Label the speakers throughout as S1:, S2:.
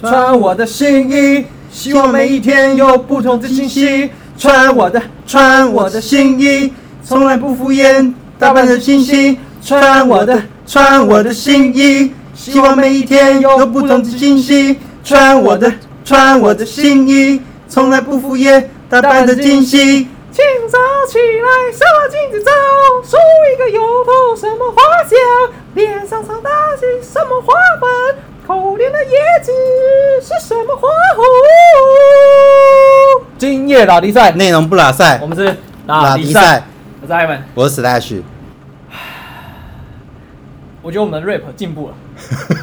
S1: 穿我的新衣，希望每一天有不同的惊喜。穿我的，穿我的新衣，从来不敷衍，打扮的清晰。传我的，穿我的新衣，希望每一天有不同的惊喜。穿我的，穿我的新衣，从来不敷衍，打扮的惊喜。清早起来，照镜子照，梳一个油头什么花香，脸上上大喜什么花粉，口里的叶子是什么花红。今夜打比赛，
S2: 内容不拉赛
S1: 我，们是
S2: 拉
S1: 比赛
S2: 迪赛。，
S1: 我是艾文，
S2: 我是 Slash，
S1: 我觉得我们的 rap 进步了。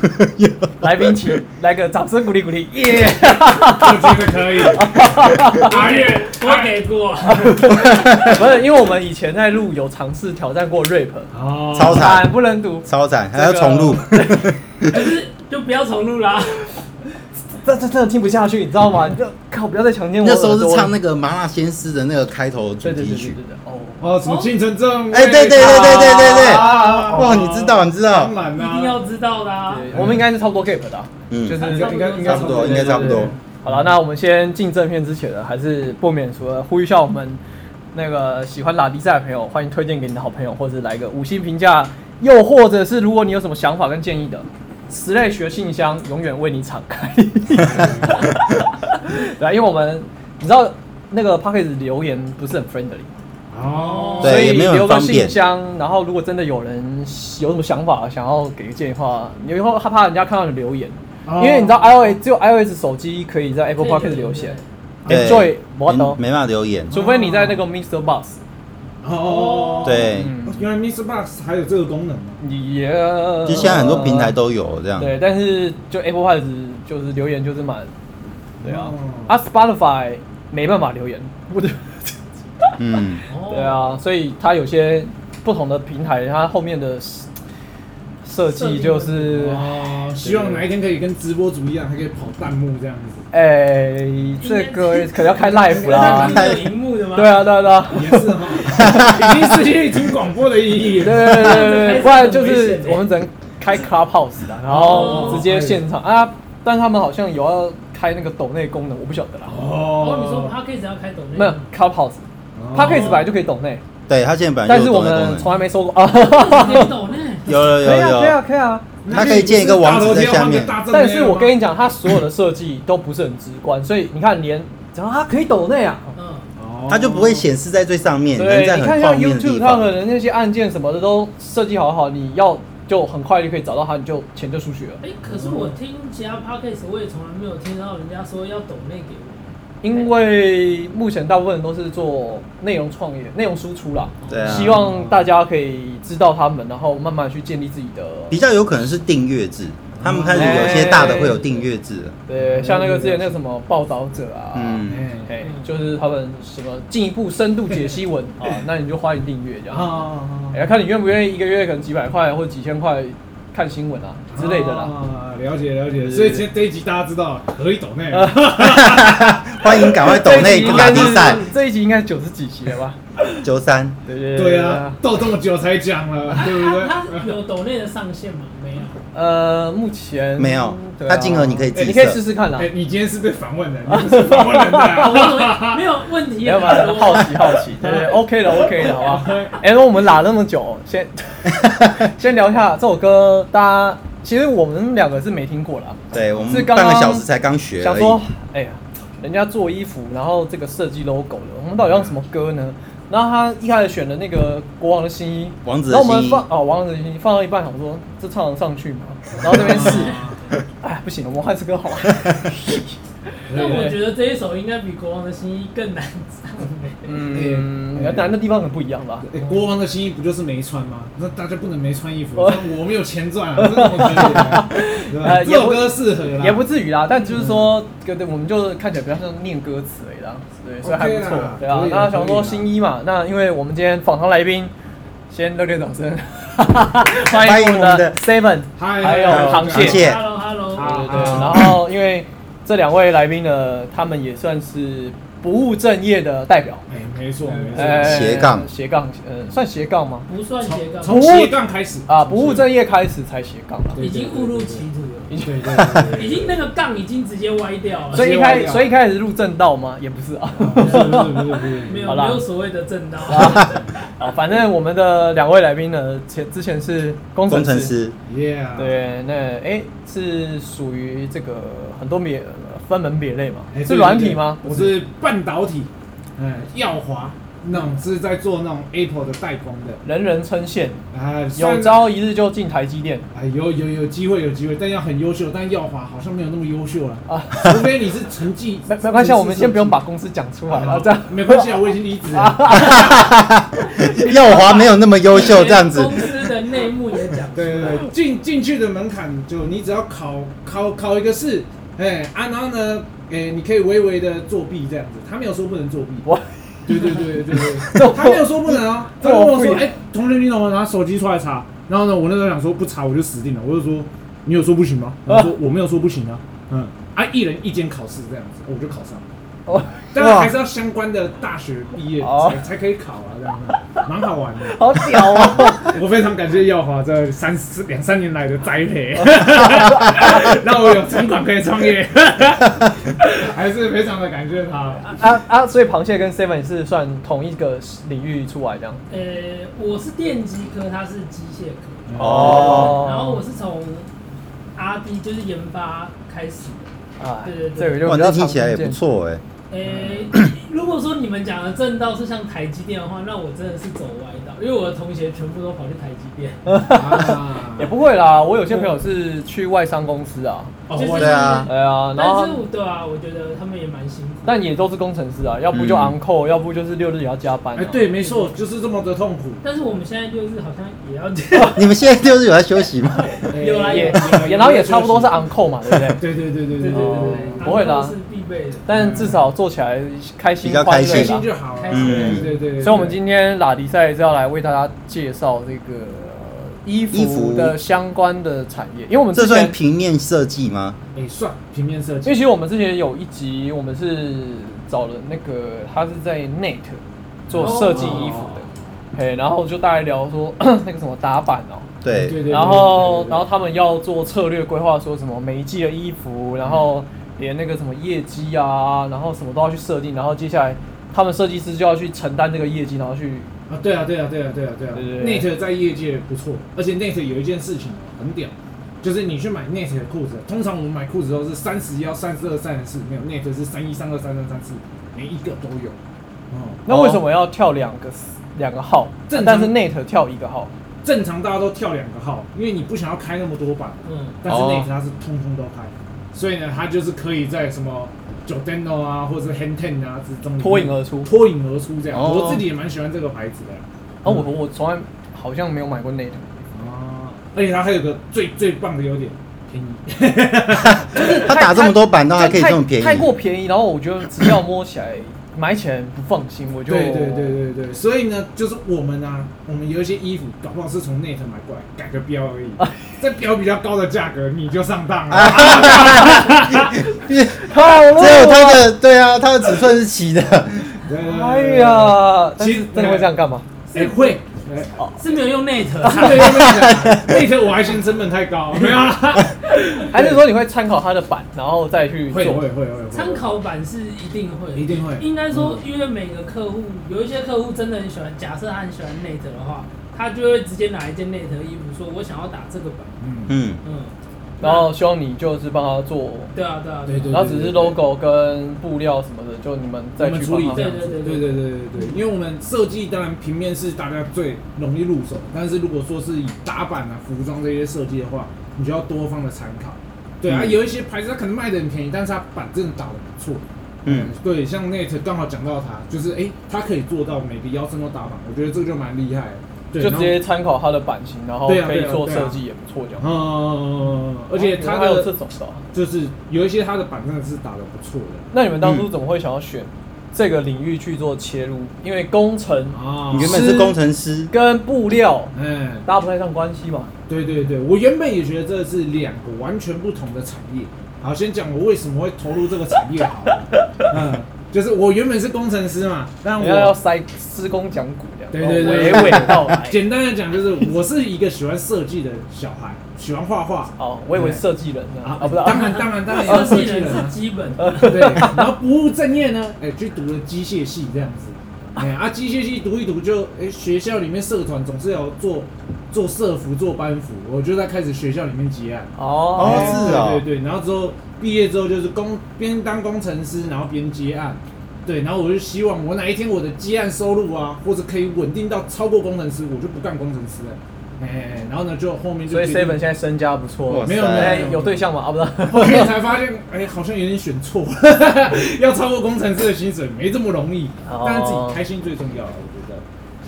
S1: 来宾请来个掌声鼓励鼓励，耶！
S3: 我觉得可以。而且，我给过。
S1: 不是，因为我们以前在录有尝试挑战过 rap，
S3: 哦
S2: 超惨
S1: 惨不能读，
S2: 超惨，还要重录。
S3: 可是就不要重录啦。
S1: 这这真的听不下去，你知道吗？你就靠，不要再强奸我
S2: 那。时候是唱那个麻辣鲜师的那个开头主
S1: 对对对对对
S2: 题曲。
S1: 对，哦，
S3: 哦，什么青城正？
S2: 哎，对对对对对对对，
S3: 啊
S2: 哇，你知道你知道
S3: 当，然
S1: 啊
S3: 啦，
S4: 一定要知道的啊！
S1: 对我们应该是差不多 gap 的啊，
S2: 嗯
S1: 就是
S3: 应该应该应该
S2: 差不多，应该差不多。
S1: 好了，那我们先进正片之前呢，还是不免除了呼吁一下我们那个喜欢拉迪赛的朋友，欢迎推荐给你的好朋友，或者来个五星评价，又或者是如果你有什么想法跟建议的，Slash 的信箱永远为你敞开。对啊，因为我们你知道那个 p a c k a g e 留言不是很 friendly，
S3: 哦，
S1: 所以留个信箱，然后如果真的有人有什么想法想要给个建议的话，你以后害怕人家看到你留言。
S3: 哦
S1: 因为你知道 iOS 只有 iOS 手机可以在 Apple Podcast 留言
S2: 对
S1: ，Enjoy 我懂，
S2: 没没办法留言。
S1: 除非你在那个 Mr. Box，
S3: 哦，
S2: 对，
S1: 嗯，
S3: 原来 Mr. Box 还有这个功能吗？
S1: 也
S2: 就现在很多平台都有这样。
S1: 对，但是就 Apple Podcast 就是留言就是蛮，对啊
S3: 哦，
S1: 啊 Spotify 没办法留言，不对，
S2: 嗯，
S1: 对啊，所以它有些不同的平台，它后面的设计就是，
S3: 哦，希望哪一天可以跟直播主一样，还可以跑弹幕这样子。
S1: 哎，这个可能要开 live 啦，
S4: 那有荧幕的吗？
S1: 对啊，对啊，对啊。
S3: 也是哈，已经失去听广播的意义
S1: 对
S3: 了。
S1: 对对对对，不然就是我们只能开 Clubhouse 的，然后直接现场啊。但他们好像有要开那个抖内功能，我不晓得啦。
S4: 哦，你说 p a c k a g e 要开抖内？
S1: 没有 Clubhouse，
S3: 哦
S1: p a c k a g e 本来就可以抖内，
S2: 对他现在本来
S1: 但
S2: 是有抖内功
S1: 们从
S2: 能，
S1: 来没收过啊。
S4: 抖内。
S2: 有有有
S1: 可以啊，可以啊，
S2: 有，
S1: 可以啊。
S2: 它可以建一个网址在下面
S1: 但是我跟你讲，它所有的设计都不是很直观，所以你看，连然后它可以抖内啊。
S4: 嗯，
S3: 哦
S2: 它就不会显示在最上面，能
S1: 对，
S2: 在
S1: 你看像 YouTube
S2: 地
S1: 上的。人那些按键什么的都设计好好，你要就很快就可以找到它，你就钱就出去了。
S4: 哎，可是我听其他 p a c k a g e 我也从来没有听到人家说要抖内给我。
S1: 因为目前大部分人都是做内容创业、内容输出啦，
S2: 对啊，
S1: 希望大家可以知道他们，然后慢慢去建立自己的。
S2: 比较有可能是订阅制，他们开始有些大的会有订阅制了。
S1: 对，像那个之前那个什么报道者啊，
S2: 嗯，
S1: 哎，就是他们什么进一步深度解析文 啊，那你就欢迎订阅这样。
S3: 啊
S1: 哎，要看你愿不愿意一个月可能几百块或者几千块看新闻啊之类的啦。
S3: 啊，了解了解。所以今天这一集大家知道可以抖内。
S2: 欢迎赶快抖内跟打
S1: 这一集应该是
S2: 比赛
S1: 这一集应该九十几集了吧？
S2: 九三，
S1: 对对
S3: 对啊，斗这么久才讲了，对不对？
S4: 他他有抖内的上限吗？没有。
S1: 呃，目前
S2: 没有
S1: 对啊
S2: 它金额你可以自己
S1: 哎你可以
S2: 设
S1: 试试看啦
S3: 哎，。你今天是被访问的，你不是访问人的
S4: 没有问题？
S1: 没有吧？好奇好奇，对对，OK 了 OK 了，好吧？哎，那我们拉那么久，先先聊一下这首歌，大家其实我们两个是没听过啦，
S2: 对我们
S1: 是
S2: 半个小时才刚学而
S1: 想说。，哎呀，人家做衣服，然后这个设计 logo 的，我们到底要用什么歌呢？然后他一开始选的那个国王的新衣，
S2: 王子
S1: 然后我们
S2: 新衣
S1: 放哦王子的新衣放到一半，想说这唱得上去吗？然后这边试，哎不行，我们换这歌好了。
S4: 但我觉得这一首应该比国王的新衣更难唱。
S1: 嗯，难的地方很不一样吧？
S3: 哎国王的新衣不就是没穿吗？那大家不能没穿衣服，我们有钱赚啊，这怎么可以啊？对吧？
S1: 呃
S3: 这首歌适合啦，
S1: 也不至于啦，但就是说，对对，我们就看起来比较像念歌词而已啦，对，所以还不错
S3: 啦，
S1: 对啊那想说新衣嘛，那因为我们今天访谈来宾，先热烈掌声，欢
S2: 欢迎
S1: 迎我们的
S2: 我们的
S1: Seven，还有螃蟹，
S2: 螃蟹
S4: Hello Hello，
S1: 对对对。然后因为这两位来宾呢，他们也算是不务正业的代表，
S3: 哎，没错没错，
S1: 呃
S2: 斜杠。
S1: 斜杠，呃，算斜杠吗？
S4: 不算斜杠，
S3: 从斜杠开始。
S1: 啊，不务正业开始才斜杠啦。
S4: 已经误入歧途了。
S3: 对对对对，
S4: 已经那个杠已经直接歪掉了，
S1: 所以一开所以一开始入正道吗？也不是啊。
S3: 不是不是不是不是，
S4: 没有
S1: 好啦。
S4: 没有所谓的正道。
S1: 啊，反正我们的两位来宾呢，前之前是工程
S2: 工程师
S3: ，，Yeah，，
S1: 对，那哎、是属于这个很多别分门别类嘛？
S3: 哎
S1: 是软体吗？
S3: 我是半导体，嗯，耀华那种是在做那种 Apple 的代工的，
S1: 人人称羡，
S3: 哎，
S1: 有朝一日就进台积电
S3: 哎，有有有机会有机会，但要很优秀，但耀华好像没有那么优秀了，
S1: 啊。
S3: 除非你是成绩
S1: 没没关系，我们先不用把公司讲出来，然后这样
S3: 没关系啊，我已经离职了。
S2: 耀华没有那么优秀，这样子
S4: 公司的内幕也讲出来。
S3: 对对对，进进去的门槛就你只要考考考一个试，哎啊，然后呢，哎，你可以微微的作弊这样子，他没有说不能作弊。
S1: 我
S3: 对对对对对对，他没有说不能啊，他跟我说，哎，同学你怎么拿手机出来查？然后呢，我那时候想说不查我就死定了，我就说你有说不行吗？我说我没有说不行啊，嗯，啊，一人一间考试这样子，我就考上了。
S1: 哦，
S3: 当然还是要相关的大学毕业
S1: 哦
S3: 才才可以考啊，这样子蛮好玩的。
S1: 好屌哦！
S3: 我非常感谢耀华这三四两三年来的栽培，让我有存款可以创业，还是非常的感谢他。
S1: 啊啊，所以螃蟹跟 Seven 是算同一个领域出来这样。
S4: 呃，我是电机科，他是机械科，
S1: 哦
S4: 然后我是从 R D 就是研发开始的。
S1: 啊，
S4: 对对对
S2: 哇，
S1: 这个就比较
S2: 这听起来也不。错哎。
S4: 呃，如果说你们讲的正道是像台积电的话，那我真的是走歪道，因为我的同学全部都跑去台积电。
S3: 啊
S1: 也不会啦，我有些朋友是去外商公司啊，
S4: 就是
S3: 哦
S2: 对啊
S1: 对啊，然
S4: 但
S1: 后
S4: 是我对啊，我觉得他们也蛮辛苦。
S1: 但也都是工程师啊，要不就
S2: 昂
S1: 扣、嗯要不就是六日也要加班啊。
S3: 哎，对，没错，就是这么的痛苦。
S4: 但是我们现在六日好像也要这样。
S2: 你们现在六日有在休息吗？
S1: 也
S4: 有啦有
S1: 也然后也差不多是昂扣嘛，对不对？
S3: 对对对对对
S4: 对对对
S3: 对
S1: 哦
S4: 对，
S1: 不会啦
S4: 航空是必备的。
S1: 但至少做起来开心
S2: 比较开心
S3: 开
S1: 啦
S3: 心就好了。
S4: 开
S2: 心
S3: 对对对对。
S1: 所以，我们今天拉迪赛是要来为大家介绍这个呃衣
S2: 衣服
S1: 服的相关的产业，因为我们
S2: 这算，平面设计吗？
S3: 哎算平面设计
S1: 因为其，实我们之前有一集，我们是找了那个他是在 Net 做设计衣服的，哎、然后就大概聊说 那个什么打版哦、
S2: 对，
S3: 对对。
S1: 然后然后他们要做策略规划，说什么每一季的衣服，然后连那个什么业绩啊，然后什么都要去设定，然后接下来他们设计师就要去承担这个业绩，然后去
S3: 啊，对啊，对啊，对啊，对啊，对啊。
S1: 对对对
S3: Net 在业界不错，而且 Net 有一件事情很屌，就是你去买 Net 的裤子，通常我们买裤子都是三十幺、三十二、三十四，没有 Net 是三一、三二、三三、三四，每一个都有。哦，
S1: 那为什么要跳两个两个号？
S3: 正
S1: 但是 Net 跳一个号，
S3: 正常大家都跳两个号，因为你不想要开那么多版，
S4: 嗯，
S3: 但是
S2: 哦
S3: Net 它是通通都开，所以呢，它就是可以在什么 Jordano 啊，或者是 Hand Ten 啊之中
S1: 脱颖而出。
S3: 脱颖而出这样。
S2: 哦
S3: 我自己也蛮喜欢这个牌子的。
S1: 啊，我我从来好像没有买过那种
S3: 啊，而且它还有个最最棒的优点，便宜。
S2: 就是他打这么多版都还可以这么便宜，
S1: 太过便宜。然后我觉得只要摸起来、买起来不放心，我就
S3: 对对对对对，所以呢，就是我们啊，我们有一些衣服，搞不好是从内特买过来，改个标而已，再标比较高的价格，你就上当了。
S1: 好
S2: 只有它的对啊，它的尺寸是齐的，
S1: 哎，呀，
S3: 其实
S1: 是真的会这样干嘛？
S3: 谁会，哎
S4: 是没有用 Net，
S3: 对对对，Net 我还嫌成本太高，没有啦，
S1: 还是说你会参考它的版，然后再去做？
S3: 会会会会。会
S4: 参考版是一定会，
S3: 一定会。
S4: 应该说，因为每个客户有一些客户真的很喜欢，假设他很喜欢 Net 的话，他就会直接拿一件 Net 的衣服，说我想要打这个版，
S3: 嗯，
S2: 嗯，
S4: 嗯，
S1: 然后希望你就是帮他做，
S4: 对啊对啊
S3: 对对。
S1: 然后只是 logo 跟布料什么的，就你们再
S3: 去处理这样子。
S4: 对对对
S3: 对对对。因为我们设计当然平面是大家最容易入手，但是如果说是以打版啊服装这些设计的话，你就要多方的参考。对啊，有一些牌子它可能卖的很便宜，但是它板真的打的不错。
S2: 嗯，
S3: 对，像 Net 刚好讲到它，就是哎，它可以做到每个腰身都打版，我觉得这个就蛮厉害。对，
S1: 就直接参考它的版型，然后可以做设计也不错，这样。
S3: 嗯，而且它
S1: 哦还有这种的啊。
S3: 就是有一些它的版真的是打的不错的
S1: 那你们当初怎么会想要选这个领域去做切入？因为工程
S3: 啊
S2: 你原本是工程师，
S1: 跟布料
S3: 哎，
S1: 搭不太上关系嘛。
S3: 对对对，我原本也觉得这是两个完全不同的产业。好，先讲我为什么会投入这个产业好了。嗯，就是我原本是工程师嘛，但
S1: 人家要塞施工讲股这样。
S3: 对对对，
S1: 娓娓道来。
S3: 简单的讲，就是我是一个喜欢设计的小孩，喜欢画画
S1: 哦，我以为设计人呢
S3: 啊
S1: 啊，不是啊，
S3: 当然当然当然
S4: 设计人是。基本，
S3: 对，然后不务正业呢，哎，去读了机械系这样子。哎啊，机械系读一读就，哎，学校里面社团总是要做做社服、做班服，我就在开始学校里面接案。
S1: 哦
S3: 哎
S2: 是啊
S3: 对对对，然后之后毕业之后就是工边当工程师，然后边接案。对，然后我就希望我哪一天我的接案收入啊，或者可以稳定到超过工程师，我就不干工程师了。哎，然后呢，就后面就
S1: 所以 Seven 现在身家不错
S2: 哇，
S3: 没有没有
S1: 哎
S3: 有
S1: 有对象吗？啊，不是，
S3: 后面才发现，哎，好像有点选错，要超过工程师的薪水没这么容易，
S1: 哦
S3: 但是自己开心最重要了，我觉得。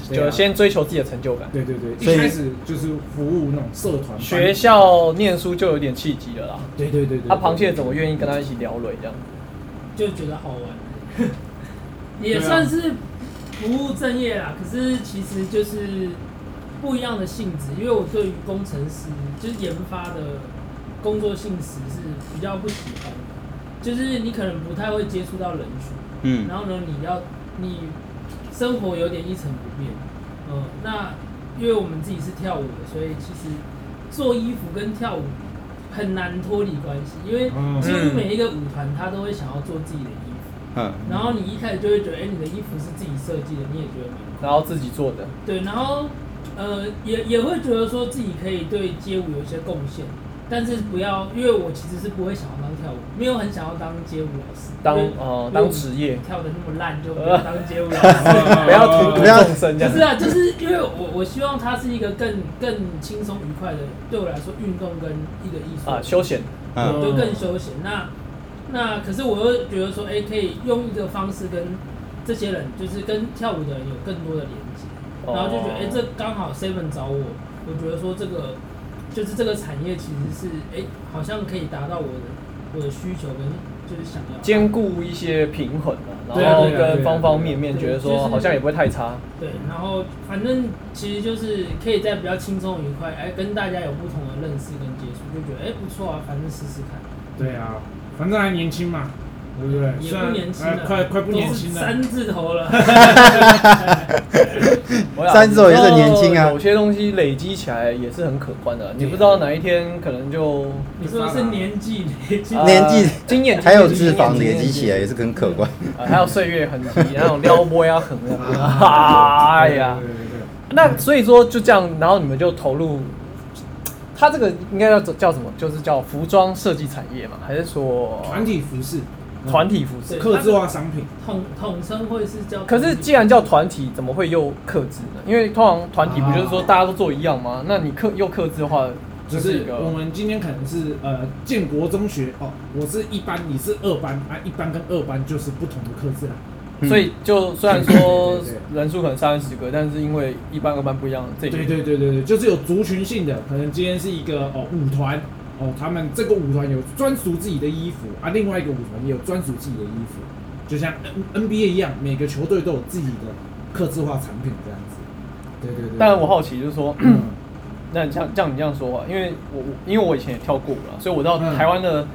S1: 就先追求自己的成就感。
S3: 对对对，一开始就是服务那种社团班
S1: 学，校念书就有点契机了啦。
S3: 对对对对。
S1: 他螃蟹怎么愿意跟他一起聊蕊这样？
S4: 就觉得好玩，也算是不务正业啦。可是其实就是不一样的性质，因为我对于工程师就是研发的工作性质是比较不喜欢的，就是你可能不太会接触到人群，
S2: 嗯，
S4: 然后呢，你要你生活有点一成不变，嗯，那因为我们自己是跳舞的，所以其实做衣服跟跳舞很难脱离关系，因为
S3: 嗯
S4: 几乎每一个舞团他都会想要做自己的衣服，
S2: 嗯，
S4: 然后你一开始就会觉得，哎、你的衣服是自己设计的，你也觉得蛮好
S1: 然后自己做的，
S4: 对，然后呃也也会觉得说自己可以对街舞有一些贡献，但是不要，因为我其实是不会想要当跳舞，没有很想要当街舞老师，
S1: 当
S4: 因为
S1: 呃
S4: 因为我
S1: 当职业，
S4: 跳的那么烂，就不要当街舞老师。
S1: 不要
S2: 不要
S1: 众生这样
S4: 不是。啊，就是因为我我希望它是一个更更轻松愉快的，对我来说运动跟一个艺术
S1: 啊，休闲，
S2: 嗯
S4: 就更休闲。那那可是我又觉得说，哎、可以用一个方式跟这些人，就是跟跳舞的人有更多的连接，
S1: 哦。
S4: 然后就觉得，哎、这刚好 Seven 找我，我觉得说这个就是这个产业其实是，哎、好像可以达到我的我的需求跟就是想要。
S1: 兼顾一些平衡啊，然后跟方方面面，觉得
S4: 就是
S1: 说好像也不会太差。
S4: 对，然后反正其实就是可以在比较轻松愉快，哎，跟大家有不同的认识跟接触，就觉得哎不错啊，反正试试看。
S3: 对啊，反正还年轻嘛，对不对？
S4: 也
S3: 虽然
S4: 不年轻了，
S3: 哎快快不年轻了。
S4: 都是三字头了。
S1: 我想
S2: 三十岁也是年轻啊。
S1: 有些东西累积起来也是很可观的，你不知道哪一天可能就
S4: 你说的是年纪累积，
S1: 啊
S2: 年纪。
S1: 经验，
S2: 还有脂肪累积起来也是很可观。
S1: 啊还有岁月痕迹，那种撩拨呀很啊，哎呀。
S3: 对，对对对。
S1: 那所以说就这样，然后你们就投入，他这个应该叫叫什么？就是叫服装设计产业嘛，还是说
S3: 团体服饰，
S1: 团体服饰？
S4: 对
S3: 刻字化商品，
S4: 统统称会是叫。
S1: 可是既然叫团体，怎么会又克制呢？因为通常团体不就是说大家都做一样吗？那你克又克制的话，
S3: 就是
S1: 一个
S3: 我们今天可能是呃建国中学哦，我是一班，你是二班啊，一班跟二班就是不同的克制啦。
S2: 嗯
S1: 所以就虽然说人数可能三十个，但是因为一班二班不一样，这
S3: 对对对对对，就是有族群性的，可能今天是一个哦舞团哦，他们这个舞团有专属自己的衣服啊，另外一个舞团也有专属自己的衣服，就像 N NBA 一样，每个球队都有自己的刻字化产品这样子。对对对。
S1: 但我好奇就是说，
S3: 嗯
S1: 那你像像你这样说话，因为我我因为我以前也跳过舞了，所以我知道
S3: 嗯
S1: 台湾的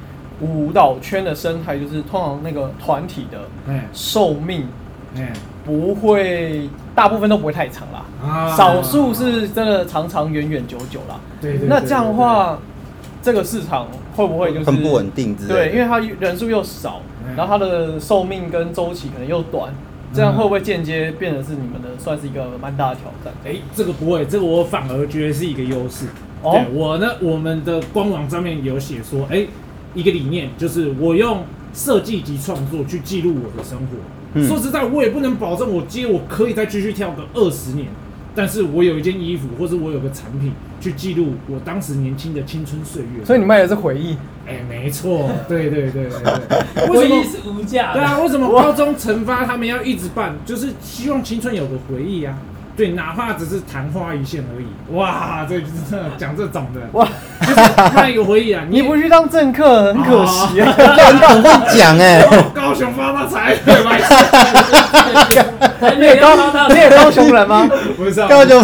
S1: 舞蹈圈的生态就是通常那个团体的
S3: 哎。
S1: 寿命
S3: 哎。
S1: 不会，大部分都不会太长啦，
S3: 啊。
S1: 少数是真的长长远远久久啦。
S3: 对对对
S1: 那这样的话，这个市场会不会就是
S2: 很不稳定
S1: 对，因为它人数又少，
S3: 嗯
S1: 然后它的寿命跟周期可能又短，这样会不会间接变成是你们的算是一个蛮大的挑战？
S3: 哎，这个不会，这个我反而觉得是一个优势。
S1: 哦。
S3: 对我呢，我们的官网上面有写说，哎，一个理念就是我用设计及创作去记录我的生活。
S2: 嗯
S3: 说实在，我也不能保证我接我可以再继续跳个二十年，但是我有一件衣服，或者我有个产品去记录我当时年轻的青春岁月。
S1: 所以你卖的是回忆，
S3: 哎，没错，对对对对对。为什么？
S4: 回忆是无价的。
S3: 对啊，为什么高中惩罚他们要一直办？就是希望青春有个回忆啊。对，哪怕只是昙花一现而已。哇，这就是讲这种的，
S1: 哇，
S3: 就是卖一个回忆啊。
S1: 你不去当政客很可惜啊。
S2: 很会讲哎，
S3: 哦 高雄发大财，买
S4: 还没有到到
S1: 你也高雄人吗？
S3: 不是啊
S2: 根本就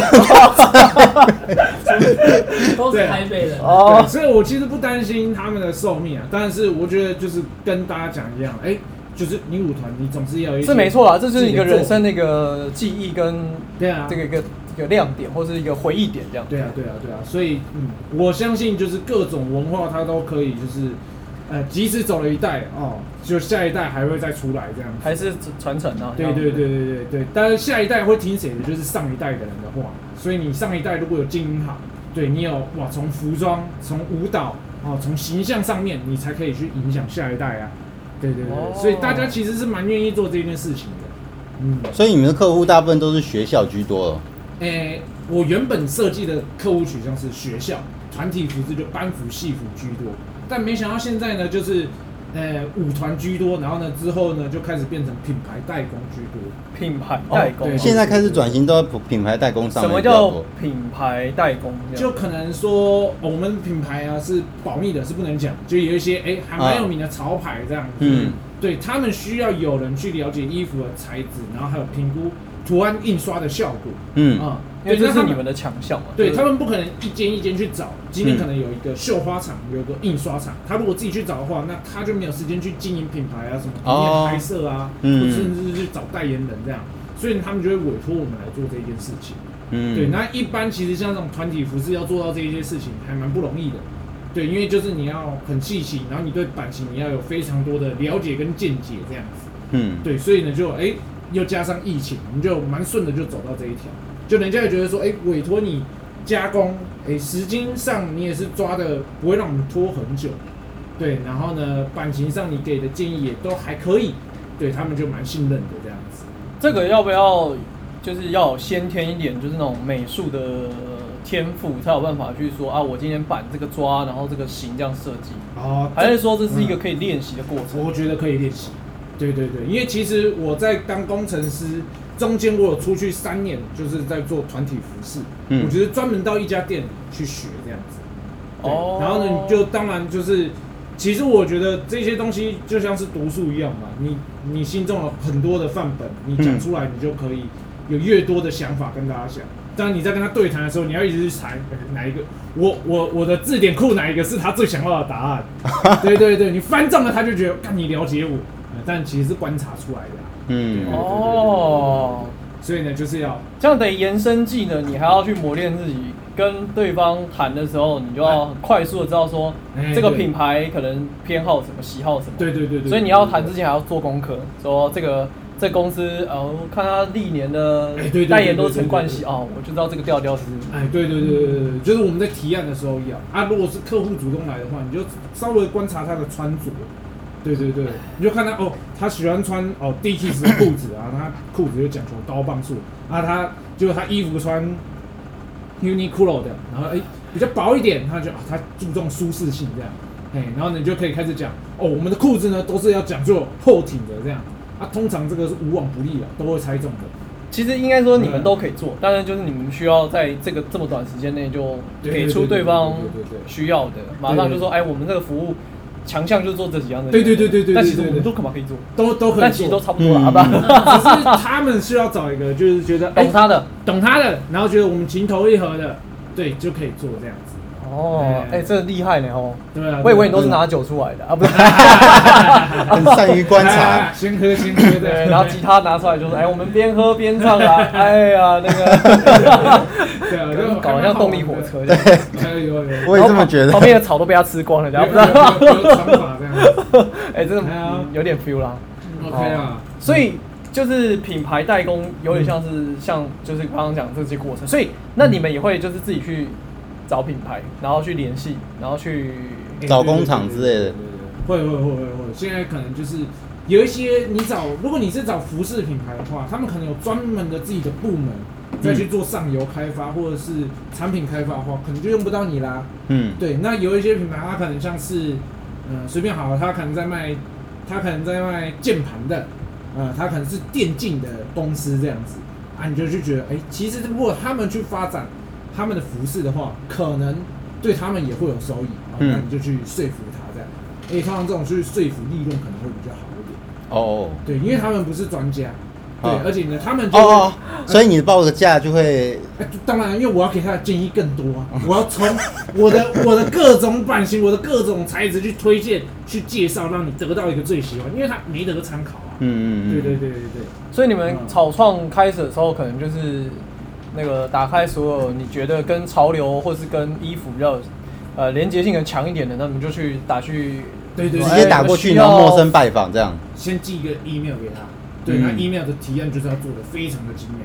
S4: 都是台北人。
S1: 哦，，
S3: 所以我其实不担心他们的寿命啊，但是我觉得就是跟大家讲一样，哎、就是你舞团，你总是要有一些
S1: 是没错啦，这就是一个人生那个记忆跟
S3: 对啊，
S1: 这个一个一个亮点或是一个回忆点这样。
S3: 对啊，对啊，对啊，所以嗯，我相信就是各种文化它都可以，就是呃，即使走了一代哦，就下一代还会再出来这样子。
S1: 还是传承啊。
S3: 对对对对对对，但是下一代会听谁的，就是上一代的人的话。所以你上一代如果有经营好，对你有哇，从服装、从舞蹈哦，从形象上面，你才可以去影响下一代啊。对对对，
S1: 哦
S3: 所以大家其实是蛮愿意做这件事情的。嗯，
S2: 所以你们的客户大部分都是学校居多了。
S3: 诶、我原本设计的客户取向是学校团体服饰，就班服、戏服居多，但没想到现在呢，就是呃舞团居多，然后呢之后呢就开始变成品牌代工居多。
S1: 品牌代工
S3: 对，
S2: 现在开始转型到品牌代工上
S1: 什么
S2: 比较
S1: 叫
S2: 多。
S1: 品牌代工这样？
S3: 就可能说、哦我们品牌啊是保密的，是不能讲，就有一些哎、还蛮有名的潮牌这样子。
S2: 嗯，
S3: 对他们需要有人去了解衣服的材质，然后还有评估图案印刷的效果。
S2: 嗯，
S3: 啊、
S1: 因为
S3: 对
S1: 这是你们的强项嘛。
S3: 对他们不可能一间一间去找，今天
S2: 嗯
S3: 可能有一个绣花厂，有一个印刷厂，他如果自己去找的话，那他就没有时间去经营品牌啊，什么平
S2: 哦
S3: 面拍摄啊，甚至是去找代言人这样，所以他们就会委托我们来做这件事情。
S2: 嗯，
S3: 对，那一般其实像这种团体服饰要做到这一些事情，还蛮不容易的。对，因为就是你要很细心，然后你对版型你要有非常多的了解跟见解这样子。
S2: 嗯，
S3: 对，所以呢就哎、又加上疫情，我们就蛮顺的就走到这一条，就人家也觉得说哎、委托你加工，哎、时间上你也是抓的不会让我们拖很久，对，然后呢版型上你给的建议也都还可以，对他们就蛮信任的这样子。
S1: 这个要不要就是要先天一点，就是那种美术的天赋，才有办法去说啊，我今天版这个抓，然后这个型这样设计，
S3: 啊
S1: 还是说这是一个可以练习的过程？
S3: 我觉得可以练习。对对对，因为其实我在当工程师中间，我有出去三年，就是在做团体服饰。
S2: 嗯
S3: 我觉得专门到一家店去学这样子。
S1: 哦
S3: 然后呢，你就当然就是，其实我觉得这些东西就像是读书一样嘛，你你心中有很多的范本，你讲出来，你就可以有越多的想法跟大家讲。当然你在跟他对谈的时候，你要一直去猜呃哪一个，我我我的字典库哪一个是他最想要的答案。对对对，你翻中了，他就觉得，看你了解我，呃但其实是观察出来的啊、
S2: 嗯，
S1: 哦，
S3: 所以呢，就是要
S1: 这样等于延伸技能，你还要去磨练自己。跟对方谈的时候，你就要很快速的知道说
S3: 哎
S1: 这个品牌可能偏好什么、喜好什么。
S3: 对对对对，
S1: 所以你要谈之前还要做功课，说这个这公司呃，我看他历年的代言都是陈冠希哦，我就知道这个调调是。
S3: 哎，对对对对对对，就是我们在提案的时候一样啊，如果是客户主动来的话，你就稍微观察他的穿着，对对对，你就看他哦，他喜欢穿哦 Dickies 的裤子啊，他裤子就讲求高磅数啊，他就他衣服穿 Uniqlo 的，然后哎比较薄一点，他就啊他注重舒适性这样，哎，然后你就可以开始讲哦，我们的裤子呢都是要讲究后挺的这样。啊，通常这个是无往不利的，都会猜中的。
S1: 其实应该说你们都可以做，但是就是你们需要在这个这么短时间内就给出对方需要的，马上就说哎，我们这个服务强项就是做这几样的。
S3: 对对对对对对
S1: 但其实我们都干嘛可以做？
S3: 都都可以做，
S1: 但其实都差不多了，
S2: 嗯
S1: 好吧？
S3: 只是他们需要找一个，就是觉得哎
S1: 懂他的
S3: 懂他的，然后觉得我们情投意合的，对，就可以做这样子。
S1: 哦，哎，这厉害呢哦，
S3: 对啊，
S1: 我以为你都是拿酒出来的啊，不是？
S2: 很善于观
S3: 哎
S2: 察。
S3: 先喝先喝的，
S1: 对，然后吉他拿出来就是，哎，我们边喝边唱啊，哎呀，那个
S3: 对啊，就
S1: 搞得像动力火车这样。
S2: 我也这么觉得
S1: 旁。边的草都被他吃光了，然后不知道。哎，真的有点 feel 啦。
S3: ，OK 啊，
S1: 所以就是品牌代工有点像是像就是刚刚讲这些过程，所以那你们也会就是自己去找品牌，然后去联系，然后去
S2: 找工厂之类的
S3: 对对对对对会会会会会，现在可能就是有一些你找，如果你是找服饰品牌的话，他们可能有专门的自己的部门。再去做上游开发或者是产品开发的话，可能就用不到你啦。
S2: 嗯，
S3: 对，那有一些品牌，它可能像是，嗯、随便好了，它可能在卖，它可能在卖键盘的，呃，它可能是电竞的公司这样子，啊，你就去觉得，哎、其实如果他们去发展他们的服饰的话，可能对他们也会有收益，那你就去说服他这样，哎、通常这种去说服利润可能会比较好一点，
S2: 哦，
S3: 对，因为他们不是专家，对
S2: 啊，
S3: 而且呢，他们就
S2: 哦哦，所以你的报个价就会
S3: 哎当然，因为我要给他的建议更多啊，我要从我的 我的各种版型、我的各种材质去推荐、去介绍，让你得到一个最喜欢，因为他没得参考啊。
S2: 嗯嗯嗯，
S3: 对对对对对，
S1: 所以你们
S3: 嗯
S1: 草创开始的时候，可能就是那个打开所有你觉得跟潮流或是跟衣服比较呃连接性很强一点的，那你们就去打去
S3: 对对。
S2: 直接打过去，然后陌生拜访这样。
S3: 先寄一个 email 给他，对，
S2: 嗯
S3: 那 email 的提案就是要做的非常的精美。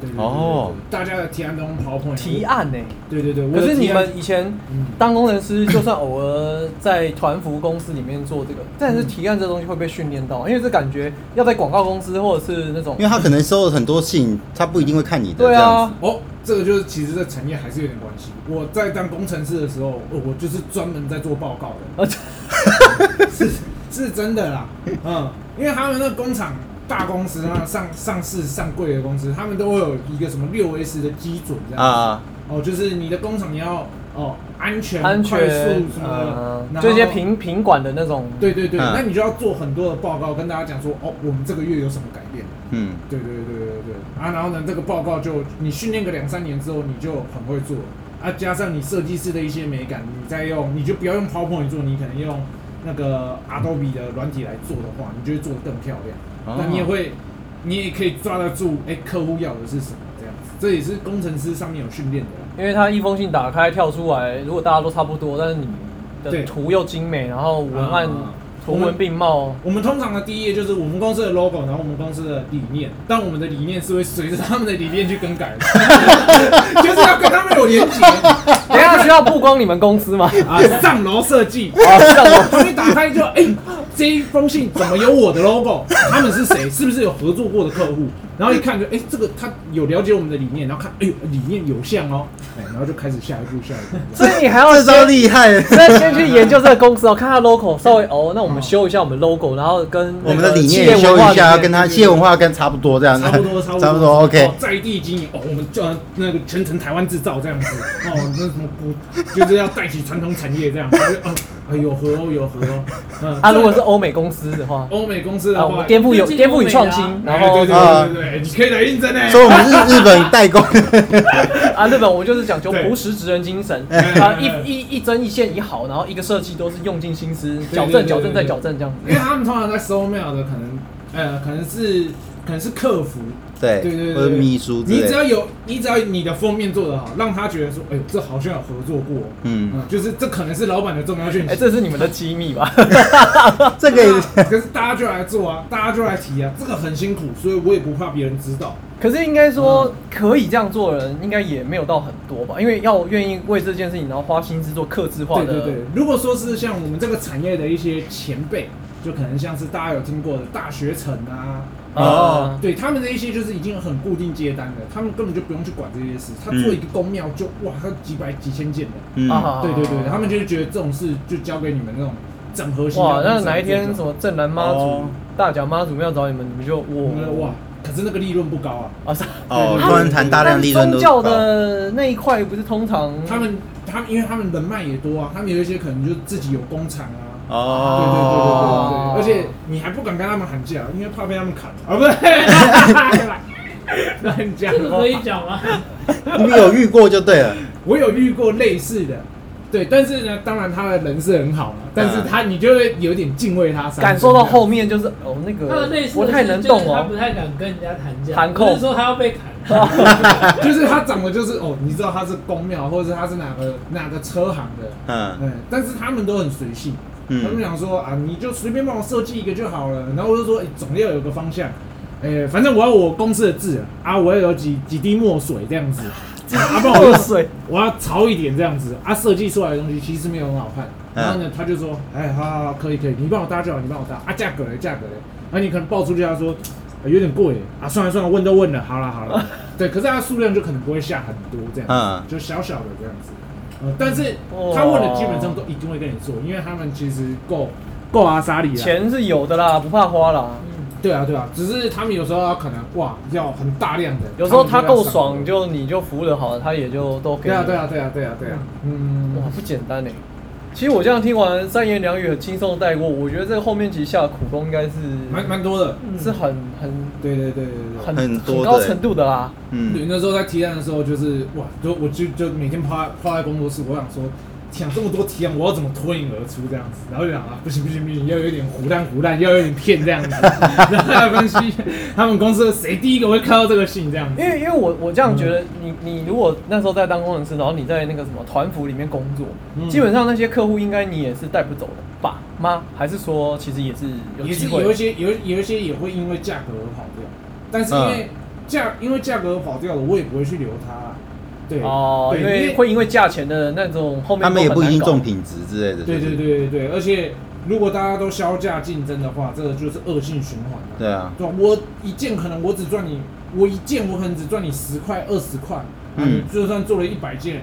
S3: 对对对对
S2: 哦
S3: 大家的提案都用 PowerPoint
S1: 提。案呢、
S3: 对对对，我
S1: 可是你们以前
S3: 嗯
S1: 当工程师，就算偶尔在团服公司里面做这个，但是提案这东西会被训练到，因为这感觉要在广告公司或者是那种
S2: 因为他可能收了很多信，他不一定会看你的。
S1: 对啊
S3: 哦，这个就是其实这产业还是有点关系。我在当工程师的时候，哦我就是专门在做报告的，
S1: 呃
S3: 是是真的啦，嗯，因为他们那个工厂大公司啊，上上市上柜的公司，他们都会有一个什么六 S 的基准这样子。
S2: 啊，
S3: 哦，就是你的工厂你要哦安全、
S1: 安
S3: 快速
S1: 全
S3: 什么的
S1: 呃，
S3: 然后
S1: 这些品品管的那种，
S3: 对对对，
S2: 嗯
S3: 那你就要做很多的报告，跟大家讲说，哦，我们这个月有什么改变。
S2: 嗯，
S3: 对对对对对。啊，然后呢，这个报告就你训练个两三年之后，你就很会做。啊，加上你设计师的一些美感，你再用，你就不要用 PowerPoint 做，你可能用那个 Adobe 的软体来做的话，你就会做得更漂亮。
S2: 哦。
S3: 那你也会，你也可以抓得住，哎、客户要的是什么这样子，这也是工程师上面有训练的啦。
S1: 因为他一封信打开跳出来，如果大家都差不多，但是你的图又精美，然后文案
S3: 啊
S1: 图文并茂，
S3: 我们通常的第一页就是我们公司的 logo，然后我们公司的理念，但我们的理念是会随着他们的理念去更改的，就是要跟他们有连接
S1: 等下需要曝光你们公司吗？
S3: 啊。上楼设计，
S1: 啊，上楼
S3: 所以打开就哎、这一封信怎么有我的 logo？他们是谁？是不是有合作过的客户？然后一看就哎、这个他有了解我们的理念，然后看哎呦理念有像哦，哎、然后就开始下一步下一步。
S1: 所以你还要
S2: 这招厉害。
S1: 所以先去研究这个公司哦，看它 logo，稍微哦，那我们修一下我们 logo，然后跟
S2: 我们的理念也修一下，跟他企业文化跟差不多这样。
S3: 差不多，差不多，
S2: 差不多。OK
S3: 哦，在地经营哦，我们就呃那个全程台湾制造这样子哦，那什么不就是要带起传统产业这样，哎有合哦，有合哦，嗯
S1: 啊，如果是欧美公司的话，
S3: 欧美公司的
S1: 啊，
S3: 话，
S1: 我们颠覆有颠覆与创新，然后
S3: 哎对对
S2: 啊
S3: 对对对，你可以来应征呢。
S2: 所以我们是日本代工，
S1: 啊，日本我就是讲究
S3: 对
S1: 朴实职人精神，
S3: 哎
S1: 啊，一一一针一线一好，然后一个设计都是用尽心思，
S3: 对对
S1: 矫正矫正
S3: 对对对
S1: 再矫正这样子。
S3: 因为他们通常在收 mail 的可能呃可能是可能是客服，
S2: 对
S3: 对对对，
S2: 或者秘书之类的。
S3: 你只要有你只要你的封面做得好，让他觉得说，哎呦这好像有合作过，
S2: 嗯，
S3: 嗯，就是这可能是老板的重要讯息。
S1: 哎，这是你们的机密吧？
S2: 这个也
S3: 可是大家就来做啊，大家就来提啊，这个很辛苦，所以我也不怕别人知道。
S1: 可是应该
S3: 嗯
S1: 说可以这样做的人，应该也没有到很多吧？因为要愿意为这件事情然后花心思做克制化的，
S3: 对对对，如果说是像我们这个产业的一些前辈，就可能像是大家有听过的大学城啊，
S1: 啊，
S3: 对他们的一些就是已经很固定接单的，他们根本就不用去管这些事，他
S2: 嗯
S3: 做一个公庙就哇，他几百几千件的，
S2: 嗯，
S1: 啊。
S3: 对对对，他们就是觉得这种事就交给你们那种整合型的
S1: 哇，那哪一天什么正南妈祖
S2: 哦、
S1: 大甲妈祖庙找你们，你们就哇。
S3: 我们哇，可是那个利润不高啊，
S1: 啊是。
S2: 哦，
S3: 对
S2: 突然谈大量利润
S1: 宗教的那一块不是通常
S3: 他们他们因为他们人脉也多啊，他们有一些可能就自己有工厂啊。对对对
S2: 哦，
S3: 对对对，而且你还不敢跟他们喊价，因为怕被他们砍。啊，不对，乱讲
S4: 这个可以讲吗？
S2: 你们有遇过就对了。
S3: 我有遇过类似的，对，但是呢，当然他的人是很好了，但是他你就会有点敬畏他，
S1: 感受到后面就是哦那
S4: 他的类
S1: 个
S4: 似的
S1: 不太能动哦。
S4: 他不，太敢跟人家谈价，
S1: 谈扣。
S4: 不是说他要被砍。
S3: 就是他长得就是哦，你知道他是公庙，或者是他是哪个哪个车行的，
S2: 嗯。
S3: 嗯，但是他们都很随性，他们
S2: 嗯，
S3: 想说啊，你就随便帮我设计一个就好了。然后我就说，哎、总要有个方向。哎、反正我要我公司的字啊，我要有几几滴墨水这样子，啊，不然我
S1: 水
S3: 我要潮一点这样子啊，设计出来的东西其实没有很好看。
S2: 嗯
S3: 然后呢，他就说，哎，好好好，可以可以，你帮我搭就好，你帮我搭啊，价格嘞，价格嘞。啊，你可能报出去，他说、呃有点贵啊，算了算了，问都问了，好了好了，对，可是它数量就可能不会下很多这样子，
S2: 嗯
S3: 就小小的这样子。呃，但是
S1: 哦
S3: 他问的基本上都一定会跟你做，因为他们其实够够阿莎里啊。
S1: 钱是有的啦，不怕花啦。
S3: 对啊对啊，只是他们有时候要可能哇要很大量的，
S1: 有时候他够爽，就你就服务的好，他也就都给你。
S3: 对啊对啊对啊对啊对啊，嗯
S1: 哇，不简单哎。其实我这样听完三言两语很轻松地带过，我觉得这个后面其实下的苦功应该是
S3: 蛮蛮多的。
S4: 嗯
S1: 是很很
S3: 对对对对对。
S1: 很
S2: 很多的
S1: 高程度的啦。
S3: 对，
S2: 嗯，
S3: 那时候在提案的时候，就是哇，就我就就每天趴趴在工作室，我想说，想这么多提案，我要怎么脱颖而出这样子？然后就想啊，不行不行不行，要有点胡乱胡乱，要有点骗这样子。然后来分析他们公司的谁第一个会看到这个信这样子
S1: 因。为因为我我这样觉得，你你如果那时候在当工程师，然后你在那个什么团服里面工作，
S3: 嗯
S1: 基本上那些客户应该你也是带不走的吧？吗？还是说其实也是有
S3: 也？是有一些有有一些也会因为价格而跑掉，但是因为价、因为价格跑掉了，我也不会去留它啦。对
S1: 哦，
S3: 对
S1: 因为会因为价钱的那种后面
S2: 他们也不一定重
S1: 品。
S2: 质之类的。
S3: 对对。对对对，而且如果大家都销价竞争的话，这个就是恶性循环了。
S2: 对啊，
S3: 对吧？我一件可能我只赚你，我一件我可能只赚你十块二十块，嗯，就算做了一百件，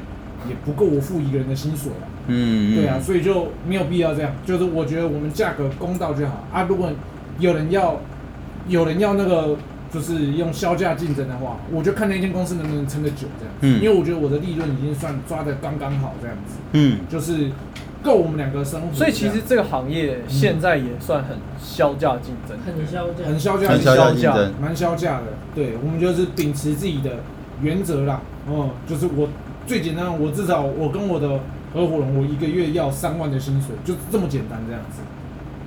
S3: 也不够我付一个人的薪水啊。
S2: 嗯，
S3: 对啊，所以就没有必要这样。就是我觉得我们价格公道就好啊。如果有人要，有人要那个就是用销价竞争的话，我就看那间公司能不能撑得久这样。
S2: 嗯
S3: 因为我觉得我的利润已经算抓的刚刚好这样子，
S2: 嗯，
S3: 就是够我们两个生活。
S1: 所以其实这个行业现在也算很销价竞争。
S4: 很销价，
S3: 很销价，
S2: 很销价。
S3: 蛮销价的。对，我们就是秉持自己的原则啦。哦、就是我最简单，我至少我跟我的合伙人，我一个月要三万的薪水，就这么简单这样子。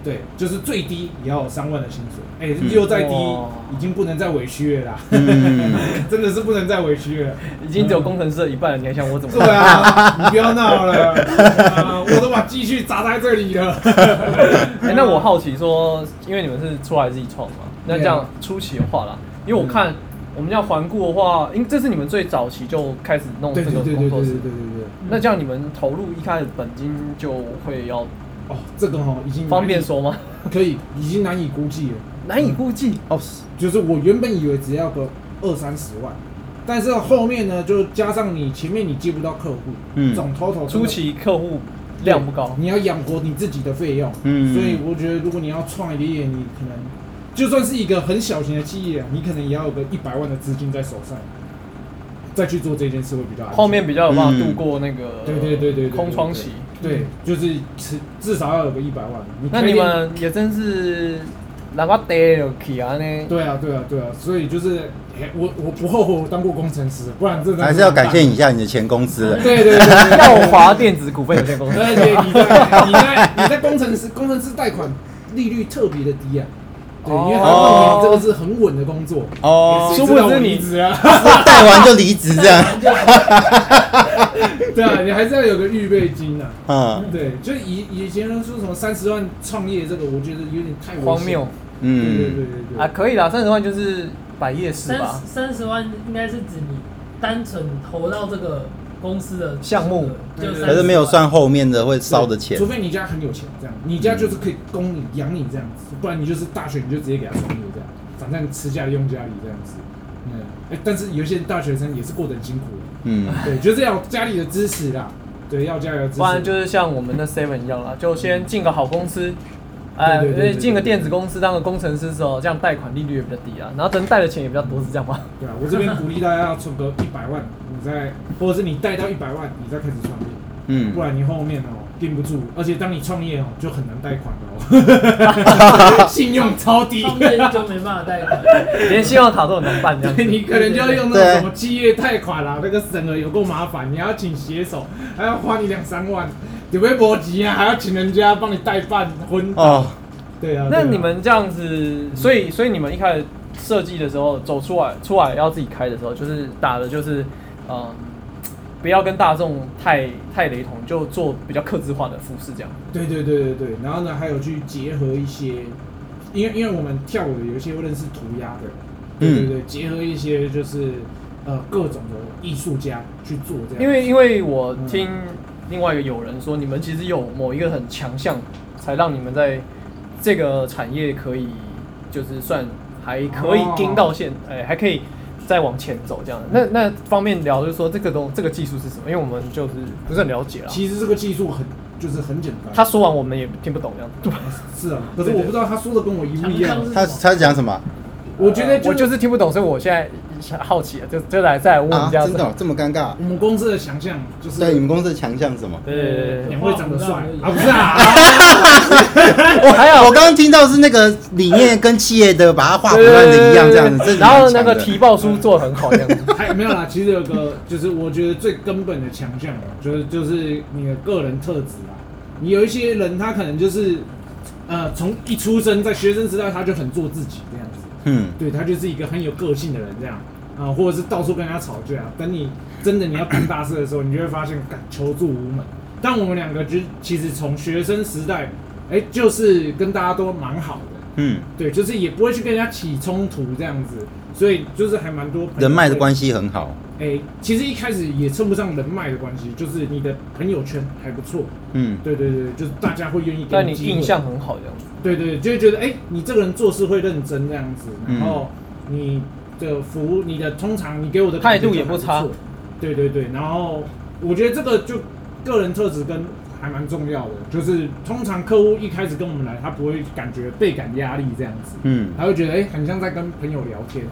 S3: 对，就是最低也要有三万的薪水。哎、
S2: 嗯
S3: 又再低
S1: 哇，
S3: 已经不能再委屈了啦。
S2: 嗯
S3: 真的是不能再委屈了。
S1: 已经只有工程师的一半了，你还想我怎么
S3: 对
S1: 办？
S3: 啊，你不要闹了、啊 我都把积蓄砸在这里了。
S1: 哎、那我好奇说，因为你们是出来自己创嘛，那这样初期的话啦，因为我看我们要环顾的话，因这是你们最早期就开始弄这
S3: 对
S1: 个
S3: 对对对对对
S1: 工作室
S3: 对对对。
S1: 那这样你们投入一开始本金就会要
S3: 哦，这个哈、已经
S1: 方便说吗？
S3: 可以，已经难以估计了。
S1: 难以估计。
S2: 哦，
S3: 就是我原本以为只要个二三十万，但是后面呢，就加上你前面你接不到客户，
S2: 嗯
S3: 总 total
S1: 初期客户量不高，
S3: 你要养活你自己的费用，
S2: 嗯
S3: 所以我觉得如果你要创一个业，你可能就算是一个很小型的企业啊，你可能也要有个一百万的资金在手上，再去做这件事会比较安全
S1: 后面比较有办法
S2: 嗯
S1: 度过那个
S3: 对对对对对对
S1: 空窗期。
S3: 对，就是至至少要有个一百万。
S1: 那你们也真是让我逮了去啊呢？
S3: 对啊对啊对啊，所以就是哎我我不后悔我当过工程师，不然真的
S2: 还是要感谢一下你的前公司的。
S3: 对对对。
S1: 耀华电子股份有限公司。
S3: 对对你在你在你在工程师工程师贷款利率特别的低啊，对，因为他认为这个是很稳的工作。
S2: 哦，
S1: 殊不知你
S3: 离职啊，
S2: 带完就离职这样。
S3: 对啊，你还是要有个预备金啊。
S2: 嗯
S3: 对，就以以前人说什么三十万创业这个，我觉得有点太
S1: 荒谬。
S3: 对对对
S2: 嗯，
S3: 对对。
S1: 啊，可以啦，三十万就是百业是
S4: 三
S1: 吧？
S4: 三十万应该是指你单纯投到这个公司的
S1: 项目
S2: 可是没有算
S4: 后。
S2: 面的会烧的钱
S3: 除。非你家很有钱，这样你家就是可以供你养你这样子，不然你就是大学你就直接给他创业这样，反正持家里用家里这样子。嗯，哎、但是有些大学生也是过得很辛苦的。
S2: 嗯，
S3: 对，就是要家里的支持啦。对，要家里的支持。
S1: 不然就是像我们的 Seven 一样啦，就先进个好公司，哎，
S3: 对
S1: 进个电子公司当个工程师之后，这样贷款利率也比较低啊，然后等贷的钱也比较多，是这样吗？
S3: 对啊，我这边鼓励大家要存个一百万，你再或者是你贷到一百万，你再开始创业，
S2: 嗯
S3: 不，然你后面哦顶不住，而且当你创业哦就很难贷款哦，信用超低。
S4: 创业就没办法贷款，
S1: 连信用卡都很难办这样子。
S3: 你可能就要用那
S2: 对
S3: 种什么企业贷款啦，那个审核有够麻烦，你还要请写手，还要花你两三万，你会搏急啊，还要请人家帮你代办婚。
S2: 哦，
S3: 对啊，
S1: 那
S3: 对啊
S1: 你们这样子，所以所以你们一开始设计的时候，走出来出来要自己开的时候，就是打的就是，嗯，不要跟大众太太雷同，就做比较克制化的服饰这样。
S3: 对对对对对，然后呢，还有去结合一些，因为因为我们跳舞的有一些会认识涂鸦的，对对对，结合一些就是呃各种的艺术家去做这样。
S1: 因为因为我听另外一个友人说，你们其实有某一个很强项，才让你们在这个产业可以就是算还可以盯到现，哎、还可以再往前走这样。那那方面聊就是说这个东这个技术是什么？因为我们就是不是很了解啊。
S3: 其实这个技术很就是很简单。
S1: 他说完我们也听不懂这样 子。
S3: 是啊，可是我不知道他说的跟我一不一样。
S2: 他他讲什么？
S3: 我觉得
S1: 呃我就是听不懂，所以我现在好奇了，就就来再来问
S2: 啊，
S1: 这样子
S2: 真的。哦这么尴尬
S3: 我？们公司的强项就是
S2: 对，你们公司的强项是什么？
S1: 对对对对
S3: 两位长得帅啊，不是啊，
S2: 我 还有，我刚刚听到是那个理念跟企业的把它画不烂的一样，这样子。
S1: 然后那个提报书做的很好，这样子。
S3: 还没有啦。其实有个就是我觉得最根本的强项啊，就是就是你的个人特质啊。你有一些人他可能就是呃从一出生在学生时代他就很做自己这样子，
S2: 嗯，
S3: 对他就是一个很有个性的人这样啊、或者是到处跟人家吵架。等你真的你要办大事的时候，你就会发现，干求助无门。但我们两个就其实从学生时代，哎、就是跟大家都蛮好的，
S2: 嗯，
S3: 对，就是也不会去跟人家起冲突这样子，所以就是还蛮多
S2: 人脉的关系很好。
S3: 哎、其实一开始也称不上人脉的关系，就是你的朋友圈还不错。
S2: 嗯，
S3: 对对对，就是大家会愿意给
S1: 但你
S3: 机会
S1: 印象很好，这样子。
S3: 对对，就会觉得哎、你这个人做事会认真这样子，
S2: 嗯
S3: 然后你的服务，你的通常你给我的
S1: 态度也不差。
S3: 对对对，然后我觉得这个就个人特质跟还蛮重要的，就是通常客户一开始跟我们来，他不会感觉倍感压力这样子，
S2: 嗯，
S3: 他会觉得哎、很像在跟朋友聊天。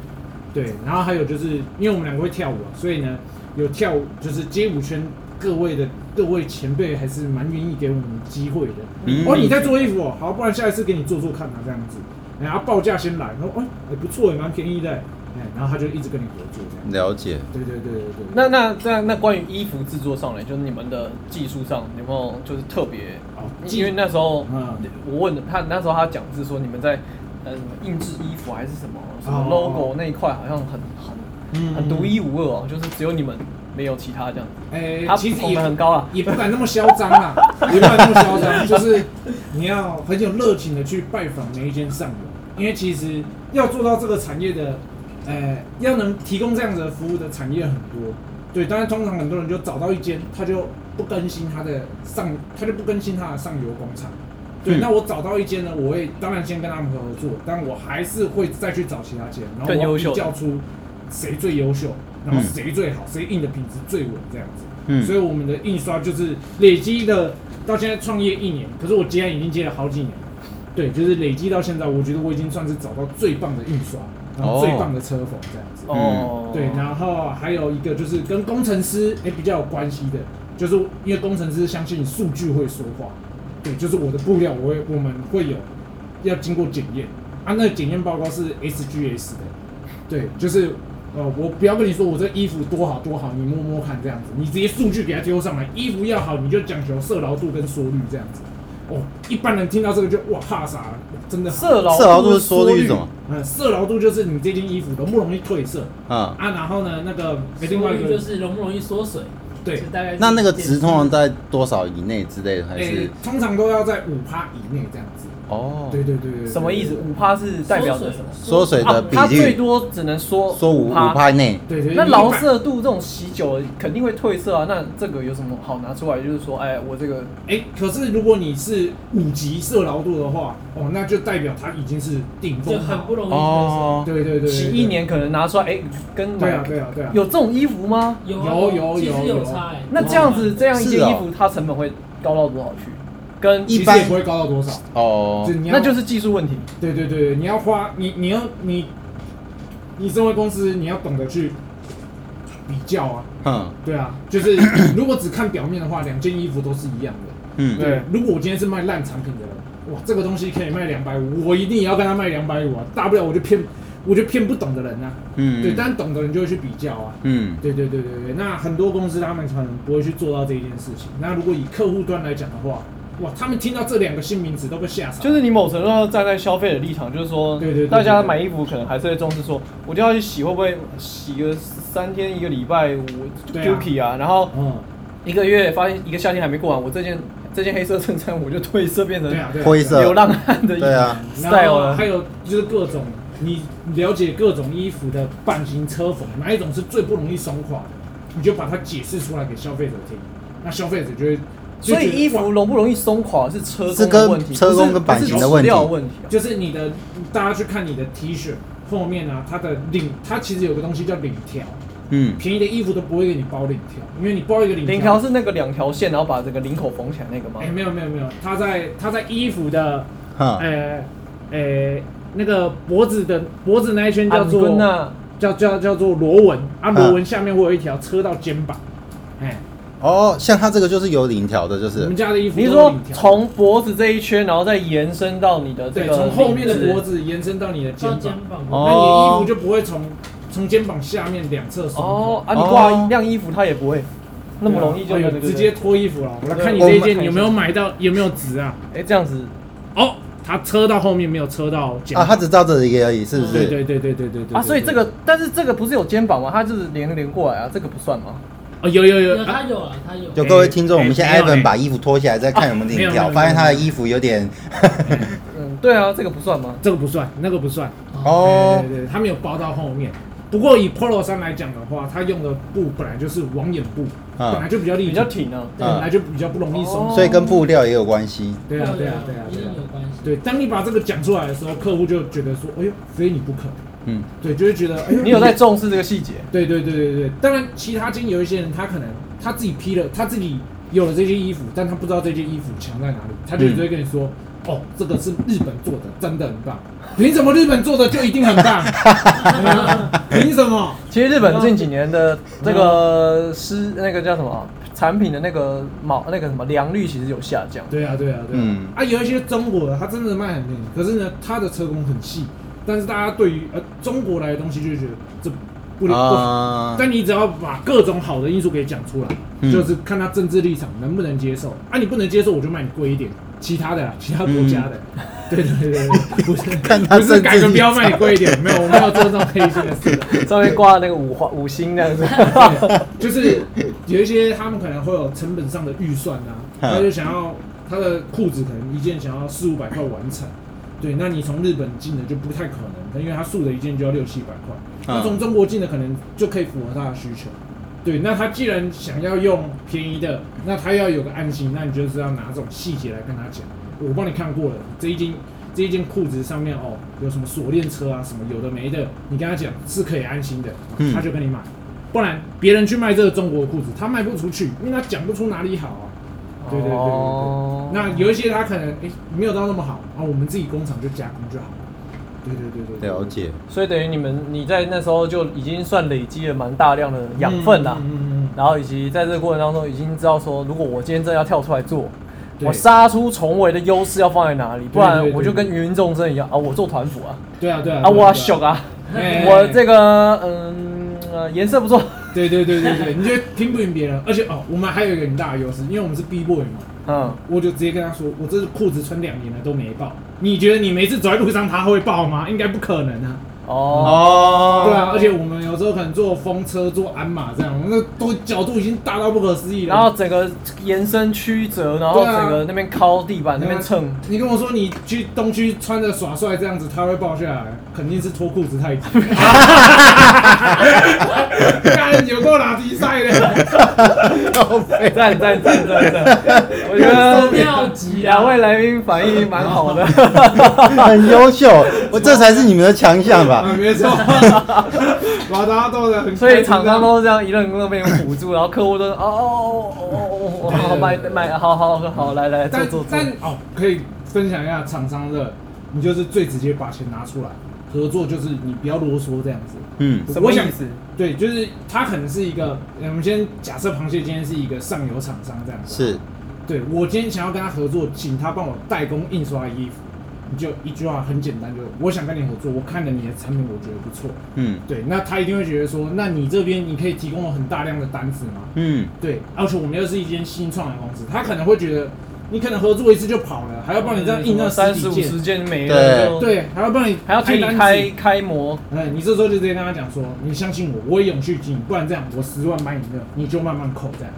S3: 对，然后还有就是因为我们两个会跳舞啊，所以呢有跳舞就是街舞圈各位的各位前辈还是蛮愿意给我们机会的。
S2: 嗯
S3: 哦，你在做衣服哦，好，不然下一次给你做做看啊，这样子。然后报价先来，然后哎，还不错，也蛮便宜的，哎，然后他就一直跟你合作这样。
S2: 了解。
S3: 对对对对对。
S1: 那那那那关于衣服制作上来，就是你们的技术上有没有就是特别？
S3: 哦
S1: 因为那时候
S3: 嗯
S1: 我问的他，那时候他讲是说你们在呃什么印制衣服还是什么什么
S3: 哦
S1: logo 那一块好像很很
S3: 嗯
S1: 很独一无二哦，就是只有你们没有其他这样子。
S3: 哎、其实也
S1: 很高啊
S3: 也不敢那么嚣张啊，也不敢那么嚣张，就是你要很有热情的去拜访每一间上游，因为其实要做到这个产业的，呃，要能提供这样子的服务的产业很多，对，但是通常很多人就找到一间，他就不更新他的上，他就不更新他的上游工厂。对，
S2: 嗯
S3: 那我找到一间呢，我会当然先跟他们合作，但我还是会再去找其他间，然后比较出谁最优秀，然后
S2: 嗯
S3: 谁最好，谁印的品质最稳这样子。
S2: 嗯
S3: 所以我们的印刷就是累积的，到现在创业一年，可是我接案已经接了好几年了。对，就是累积到现在，我觉得我已经算是找到最棒的印刷，然后最棒的车缝这样子。
S1: 哦，
S3: 对，然后还有一个就是跟工程师诶比较有关系的，就是因为工程师相信数据会说话，对，就是我的布料我会我们会有要经过检验啊，那个检验报告是 SGS 的，对，就是呃我不要跟你说我这衣服多好多好，你摸摸看这样子，你直接数据给它丢上来，衣服要好你就讲求色牢度跟缩率这样子。哦，一般人听到这个就哇怕傻了，真的
S1: 色牢
S2: 色牢度是缩率是什么？
S3: 呃，色牢度就是你这件衣服容不容易褪色
S2: 啊，
S3: 啊，然后呢，那个诶另外一个
S4: 就是容不容易缩水，
S3: 对，
S4: 大概
S2: 那那个值通常在多少以内之类的，还
S3: 诶、
S2: 是？
S3: 通常都要在五趴以内这样子。
S2: 哦，
S3: 对对对
S1: 什么意思？？五趴是代表着什么？
S2: 缩水的比例
S1: 它最多只能缩
S2: 说五五
S1: 趴。
S2: 内。
S3: 对对对。
S1: 那
S3: 你一般
S1: 劳色度这种洗久了肯定会褪色啊，那这个有什么好拿出来？就是说，哎，我这个
S3: 哎、可是如果你是五级色牢度的话，哦，那就代表它已经是顶
S4: 就
S3: 峰就。
S4: 很不容易褪
S2: 哦，
S3: 对对对
S1: 洗一年可能拿出来，哎，跟
S3: 对啊对啊对啊。
S1: 有这种衣服吗？
S4: 有啊
S3: 有有有
S4: 有差哎。
S1: 那这样子，这样一件衣服它成本会高到多少去？跟
S2: 一般
S3: 其实也不会高到多少，
S2: 哦
S3: 就，你要
S1: 那就是技术问题。
S3: 对对对，对你要花你你要你你身为公司，你要懂得去比较啊，
S2: 嗯，
S3: 对啊，就是 如果只看表面的话，两件衣服都是一样的。
S2: 嗯，
S1: 对
S3: 如果我今天是卖烂产品的人，哇，这个东西可以卖两百五，我一定也要跟他卖两百五啊，大不了我就骗，我就骗不懂的人啊。
S2: 嗯，
S3: 对，但懂的人就会去比较啊。
S2: 嗯，
S3: 对对对对对，那很多公司他们可能不会去做到这一件事情。那如果以客户端来讲的话，哇，他们听到这两个新名词都被吓傻。
S1: 就是你某程度上站在消费的立场，就是说，
S3: 对对
S1: 大家买衣服可能还是会重视说，我就要去洗，会不会洗个三天一个礼拜，我丢皮啊，然后
S3: 嗯，
S1: 一个月发现一个夏天还没过完，我这件这件黑色衬衫我就褪色变成
S3: 对啊对啊。
S2: 灰色
S1: 流浪汉的衣服
S2: 对啊，
S3: 然
S1: style 了
S3: 后还。有就是各种你了解各种衣服的版型车缝，哪一种是最不容易松垮的，你就把它解释出来给消费者听，那消费者就会。就
S1: 所以衣服容不容易松垮是车工的问题，
S2: 车工跟版型的问题
S1: 质料问题啊。
S3: 就是你的，大家去看你的 T 恤后面啊，它的领，它其实有个东西叫领条，
S2: 嗯，
S3: 便宜的衣服都不会给你包领条，因为你包一个领
S1: 领条是那个两条线，然后把这个领口缝起来那个吗
S3: 哎、？没有没有没有，它在它在衣服的
S2: 哈，
S3: 呃呃那个脖子的脖子那一圈叫做叫叫叫做螺纹啊，螺纹下面会有一条车到肩膀，哎，
S2: 哦，像它这个就是有领条的，就
S3: 我们
S2: 是
S3: 家的衣服
S1: 你是说从脖子这一圈，然后再延伸到你的这
S3: 对，
S1: 个
S3: 从后面的脖
S1: 子
S3: 子延伸到你的肩
S4: 肩，膀，
S2: 哦
S3: 那你的衣服就不会从从肩膀下面两侧松。
S1: 哦啊，你挂一晾衣服，它也不会那么容易就
S3: 哎呦直接。脱衣服了。我来看你
S2: 对
S3: 这一件有没有买到，有没有值啊？
S1: 哎，这样子
S3: 哦，它车到后面没有车到肩
S2: 啊，
S3: 膀。
S2: 他只照这里而已，是不是？
S3: 对对对对对对对
S1: 啊，所以这个，但是这个不是有肩膀吗？它就是连连过来啊，这个不算吗？
S3: 哦有有有
S4: 他有啊，他有。
S2: 就各位听众，
S3: 哎
S2: 我们现在
S3: 没有
S2: Ivan
S3: 哎
S2: 把衣服脱下来，再看有没有领条，
S3: 没有没有
S2: 发现他的衣服有点
S1: 嗯，对啊，这个不算吗？
S3: 这个不算，那个不算。
S2: 哦
S3: 对，对对，他没有包到后面。不过以 Polo 衫来讲的话，他用的布本来就是网眼布，
S2: 嗯
S3: 本来就比较立，
S1: 比较挺啊。
S3: 本来就比较不容易松。
S1: 哦
S2: 所以跟布料也有关系。
S3: 对啊对啊对啊
S4: 一
S3: 对啊。
S4: 有关系。
S3: 对，当你把这个讲出来的时候，客户就觉得说，哎呦，非你不可。
S2: 嗯，
S3: 对，就会觉得，哎呦，
S1: 你有在重视这个细节？
S3: 对对对对对，当然，其他经有一些人，他可能他自己批了，他自己有了这件衣服，但他不知道这件衣服强在哪里，他就只会跟你说，哦，这个是日本做的，真的很棒。凭什么日本做的就一定很棒？凭什么？
S1: 其实日本近几年的这个湿那个叫什么产品的那个毛那个什么良率其实有下降。
S3: 对啊对啊对啊。
S2: 嗯
S3: 啊，有一些中国的，他真的卖很便宜，可是呢，他的车工很细，但是大家对于呃中国来的东西就会觉得这不不好。
S2: 啊，
S3: 但你只要把各种好的因素给讲出来，
S2: 嗯
S3: 就是看他政治立场能不能接受。啊，你不能接受，我就卖你贵一点。其他的啊，其他国家的，对对对对，对不是
S2: 看他
S3: 不是改个标卖你贵一点，没有，我没有做这种黑心的事的。
S1: 上面挂那个五花五星这样子。
S3: 就是有一些他们可能会有成本上的预算啊，
S2: 嗯
S3: 他就想要他的裤子可能一件想要四五百块完成，对，那你从日本进的就不太可能，因为他素的一件就要六七百块，
S2: 嗯
S3: 那从中国进的可能就可以符合他的需求。对，那他既然想要用便宜的，那他要有个安心，那你就是要拿这种细节来跟他讲。我帮你看过了，这一件这一件裤子上面哦有什么锁链车啊，什么有的没的，你跟他讲是可以安心的，
S2: 嗯
S3: 他就跟你买。不然别人去卖这个中国的裤子，他卖不出去，因为他讲不出哪里好啊。对对对对对。
S1: 哦
S3: 那有一些他可能诶、没有到那么好，啊，我们自己工厂就加工就好。对对对对对。
S2: 了解。
S1: 所以等于你们你在那时候就已经算累积了蛮大量的养分啦。
S3: 嗯嗯嗯嗯
S1: 然后以及在这个过程当中，已经知道说，如果我今天真的要跳出来做，我杀出重围的优势要放在哪里，不然
S3: 对对对
S1: 我就跟芸芸众生一样啊，我做团服啊，
S3: 对啊对啊。
S1: 啊我
S3: 对啊
S1: 秀啊，
S3: 哎
S1: 我这个嗯呃颜色不错，
S3: 对对对对对，你就听不赢别人，而且哦，我们还有一个很大的优势，因为我们是 B boy 嘛，
S1: 嗯，
S3: 我就直接跟他说，我这裤子穿两年了都没爆。你觉得你每次走在路上它会爆吗？应该不可能啊。
S1: 哦，
S2: 哦。
S3: 对啊，而且我们有时候可能坐风车、坐鞍马这样，那都角度已经大到不可思议了。
S1: 然后整个延伸曲折，然后
S3: 对啊。
S1: 整个那边靠地板那边蹭，
S3: 你跟我说你去东区穿着耍帅这样子，他会爆下来，肯定是脱裤子太紧。干有够垃圾赛的，
S1: 赞赞赞赞赞，我觉得
S4: 妙极啊
S1: 两位来宾反应蛮好的，
S2: 很优秀，我这才是你们的强项吧？
S3: 啊，没错，把大家逗得很开心。
S1: 所以厂商都是这样一愣一愣被人唬住，然后客户都是哦哦哦哦哦，好买买，好好好，来来做
S3: 但
S1: 做做
S3: 但，哦，可以分享一下厂商的，你就是最直接把钱拿出来，合作就是你不要啰嗦这样子。
S2: 嗯，
S1: 什么
S3: 我想
S1: 意思？
S3: 对，就是他可能是一个，呃我们先假设螃蟹今天是一个上游厂商这样子。
S2: 是，
S3: 对我今天想要跟他合作，请他帮我代工印刷衣服，你就一句话很简单，就我想跟你合作，我看了你的产品，我觉得不错。
S2: 嗯
S3: 对，那他一定会觉得说，那你这边你可以提供我很大量的单子吗？
S2: 嗯，
S3: 对，而且我们又是一间新创的公司，他可能会觉得你可能合作一次就跑了，还要帮你这样印那
S1: 三
S3: 十
S1: 五十件没
S2: 对
S1: 了，就，
S3: 对，还要帮你
S1: 还要替你开开模，
S3: 哎，你这时候就直接跟他讲说，你相信我，我也永续经营，不然这样我十万买你的，你就慢慢扣这样。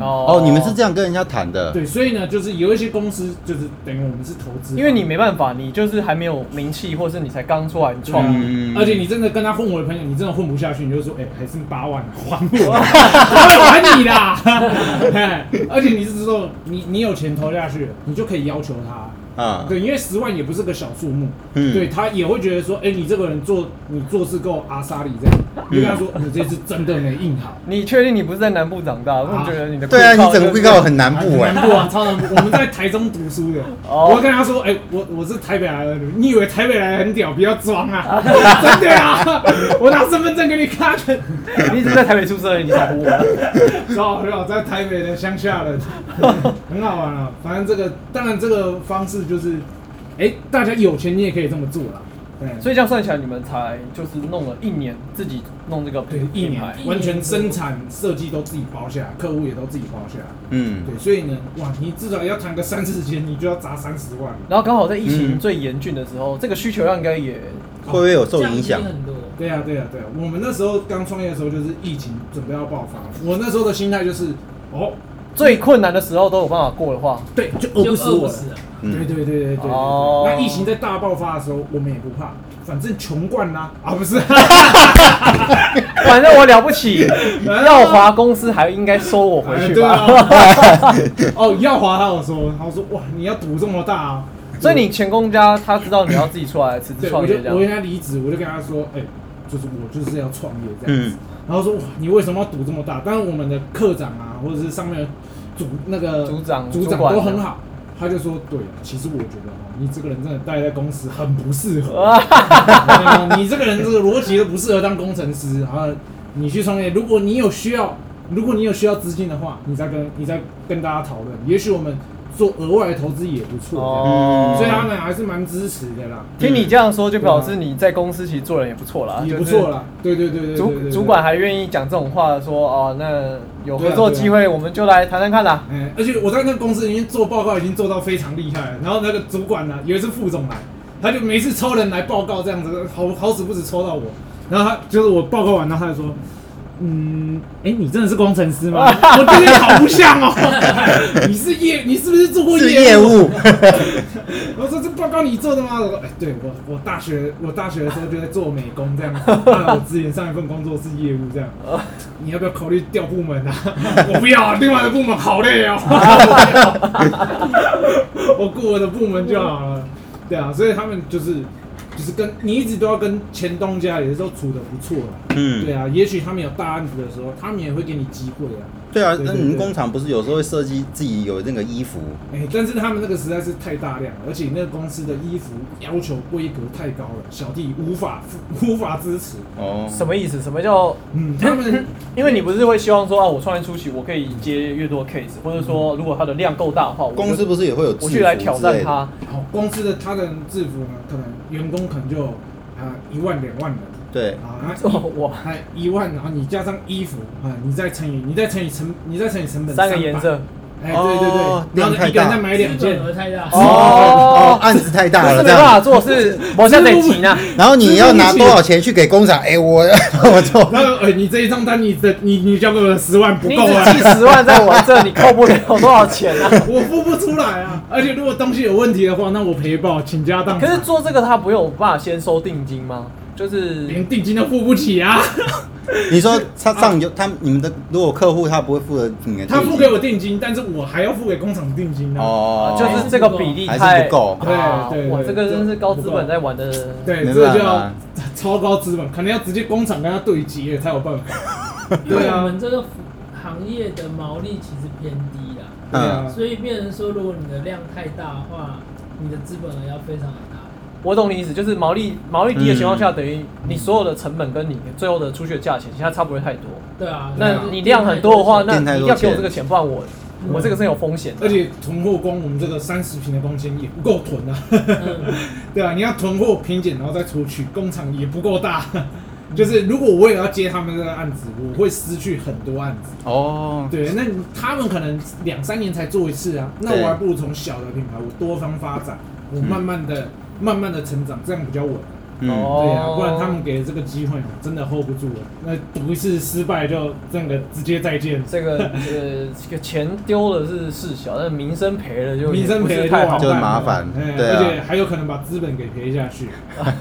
S2: 哦，你们是这样跟人家谈的？
S3: 对，所以呢，就是有一些公司就是等于我们是投资，
S1: 因为你没办法，你就是还没有名气，或是你才刚出来你创，
S2: 嗯。
S3: 而且你真的跟他混我的朋友，你真的混不下去，你就说，哎、还剩八万，还我，我 会还你啦。哎而且你是说，你你有钱投下去，你就可以要求他，
S2: 啊，
S3: 对，因为十万也不是个小数目，
S2: 嗯。
S3: 对他也会觉得说，哎、你这个人做你做事够阿莎里这样，你就跟他说，你这次真的没硬好。
S1: 你确定你不是在南部长大？我觉得你的
S2: 对啊，你整个
S1: 就是
S2: 贵告很南部哎、
S3: 南部啊，超南部。我们在台中读书的，
S1: 哦。
S3: 我会跟他说，哎、我我是台北来的，你以为台北来的很屌，不要装啊，真的啊，我拿身份证给你看，
S1: 你只是在台北出生而已，你才不我。
S3: 超好笑，在台北的乡下人，很好玩啊。反正这个，当然这个方式就是，哎、大家有钱你也可以这么做啦。对，
S1: 所以这样算起来，你们才就是弄了一年，自己弄这个
S3: 对
S1: 品
S3: 一年。完全生产设计都自己包下来，客户也都自己包下来。
S2: 嗯，
S3: 对，所以呢，哇，你至少要谈个三四千，你就要砸三十万。
S1: 然后刚好在疫情
S2: 嗯
S1: 最严峻的时候，这个需求量应该也
S2: 会不会有受影响
S4: 很多。
S3: 对啊、对啊、对啊、我们那时候刚创业的时候，就是疫情准备要爆发，我那时候的心态就是，哦，
S1: 最困难的时候都有办法过的话，
S3: 对，就饿不死我对对对对对对对。
S1: 哦
S3: 那疫情在大爆发的时候，我们也不怕，反正穷惯啦啊，不是。
S1: 反正我了不起，耀华公司还应该收我回
S3: 哎对
S1: 去吧。
S3: 啊。哦，耀华他有说，他说哇，你要赌这么大啊。
S1: 所以你前公家他知道你要自己出来辞职
S3: 对，
S1: 创
S3: 我就我跟
S1: 业这样，
S3: 他离职，我就跟他说，哎、就是我就是要创业这样子。
S2: 嗯
S3: 然后说哇，你为什么要赌这么大？当然我们的课长啊，或者是上面的组那个
S1: 组长
S3: 组长都很好。他就说，对，其实我觉得哦，你这个人真的待在公司很不适合。嗯你这个人这个逻辑都不适合当工程师。然后你去创业，如果你有需要，如果你有需要资金的话，你再跟你再跟大家讨论，也许我们做额外的投资也不错。
S1: 哦
S3: 所以他们还是蛮支持的啦，
S1: 听你这样说，就表示你在公司其实做人也不错啦，
S3: 也不错啦。对对对对
S1: 主主管还愿意讲这种话，说哦，那有合作机会，我们就来谈谈看啦。
S3: 嗯，而且我在那个公司已经做报告已经做到非常厉害了。然后那个主管呢，有一次副总来，他就每次抽人来报告这样子，好好死不死抽到我。然后他就是我报告完，然后他就说。嗯，哎、你真的是工程师吗？我觉得你好不像哦。你是业，你是不是做过
S2: 是
S3: 业
S2: 业务，
S3: 我说这报告你做的吗？我说哎、对我我大学我大学的时候就在做美工这样我之前上一份工作是业务这样。你要不要考虑调部门啊？我不要啊，另外的部门好累哦。我顾我的部门就好了。对啊，所以他们就是就是跟你一直都要跟前东家也是都处的不错了。
S2: 嗯
S3: 对，啊，也许他们有大案子的时候，他们也会给你机会啊。
S2: 对啊，那你们工厂不是有时候会设计自己有那个衣服，
S3: 哎、但是他们那个实在是太大量了，而且那个公司的衣服要求规格太高了，小弟无法 无法支持。
S2: 哦，
S1: 什么意思？什么叫？
S3: 嗯，他们
S1: 因为你不是会希望说啊，我创业初期我可以接越多 case，或者说如果它的量够大的话，我
S2: 公司不是也会有制服
S1: 我去来挑战它。
S3: 好公司的他的制服呢，可能员工可能就啊一、万两万人
S2: 对，
S3: 啊，然
S1: 哦
S3: 后
S1: 哇，
S3: 还一万，然后你加上衣服啊，你再乘以你再乘以成你再乘以成本300
S1: 三个颜色，
S3: 哎、对对对，
S2: 哦
S3: 然后呢
S2: 量太大
S3: 一个人再买两件，
S4: 额太大。
S2: 哦
S1: 哦，
S2: 案子太大了这
S1: 不是没办法
S2: 样，
S1: 做，是我现在得急呢。
S2: 然后你要拿多少钱去给工厂？哎，我 我做，
S3: 然后哎、你这一张单你的你你交给我的十万不
S1: 你
S3: 够啊，
S1: 寄十万在我这，你扣不了多少钱啊？
S3: 我付不出来啊！而且如果东西有问题的话，那我赔爆，倾家荡产。
S1: 可是做这个他不用办法先收定金吗？就是
S3: 连定金都付不起啊！
S2: 你说他上游他你们的如果客户他不会付的你的定金，
S3: 他付给我定金，但是我还要付给工厂定金呢、
S2: 哦，
S1: 就是这个比例
S2: 还
S1: 太
S2: 是不够。
S3: 对
S1: 啊
S3: 对对
S1: 哇，这个真是高资本在玩的。
S3: 对，这个就要超高资本，可能要直接工厂跟他对接才有办法。
S4: 因为我
S3: 对啊，
S4: 们这个行业的毛利其实偏低啦，
S3: 对啊，
S4: 所以变成说，如果你的量太大的话，你的资本额要非常的大。
S1: 我懂你意思，就是毛利毛利低的情况下，等于你所有的成本跟你最后的出去的价钱，其实它差不会太多。
S4: 对啊，
S1: 那你量很多的话，那你一定要给我这个钱，不然我
S4: 嗯
S1: 我这个是有风险的。
S3: 而且囤货光我们这个三十平的空间也不够囤啊。
S4: 嗯，
S3: 对啊，你要囤货拼减，然后再出去，工厂也不够大。就是如果我也要接他们这个案子，我会失去很多案子。
S2: 哦，
S3: 对，那他们可能两三年才做一次啊，那我还不如从小的品牌，我多方发展，我慢慢的、慢慢的成长，这样比较稳。
S2: 嗯，
S1: 哦
S3: 对啊，不然他们给的这个机会哦，真的 hold 不住了。那赌一次失败就这个直接再见，
S1: 这个这个这个钱丢了是事小，但名声赔了就
S3: 名声赔了就
S2: 麻烦
S3: 哎
S2: 对啊。
S3: 而且还有可能把资本给赔下去。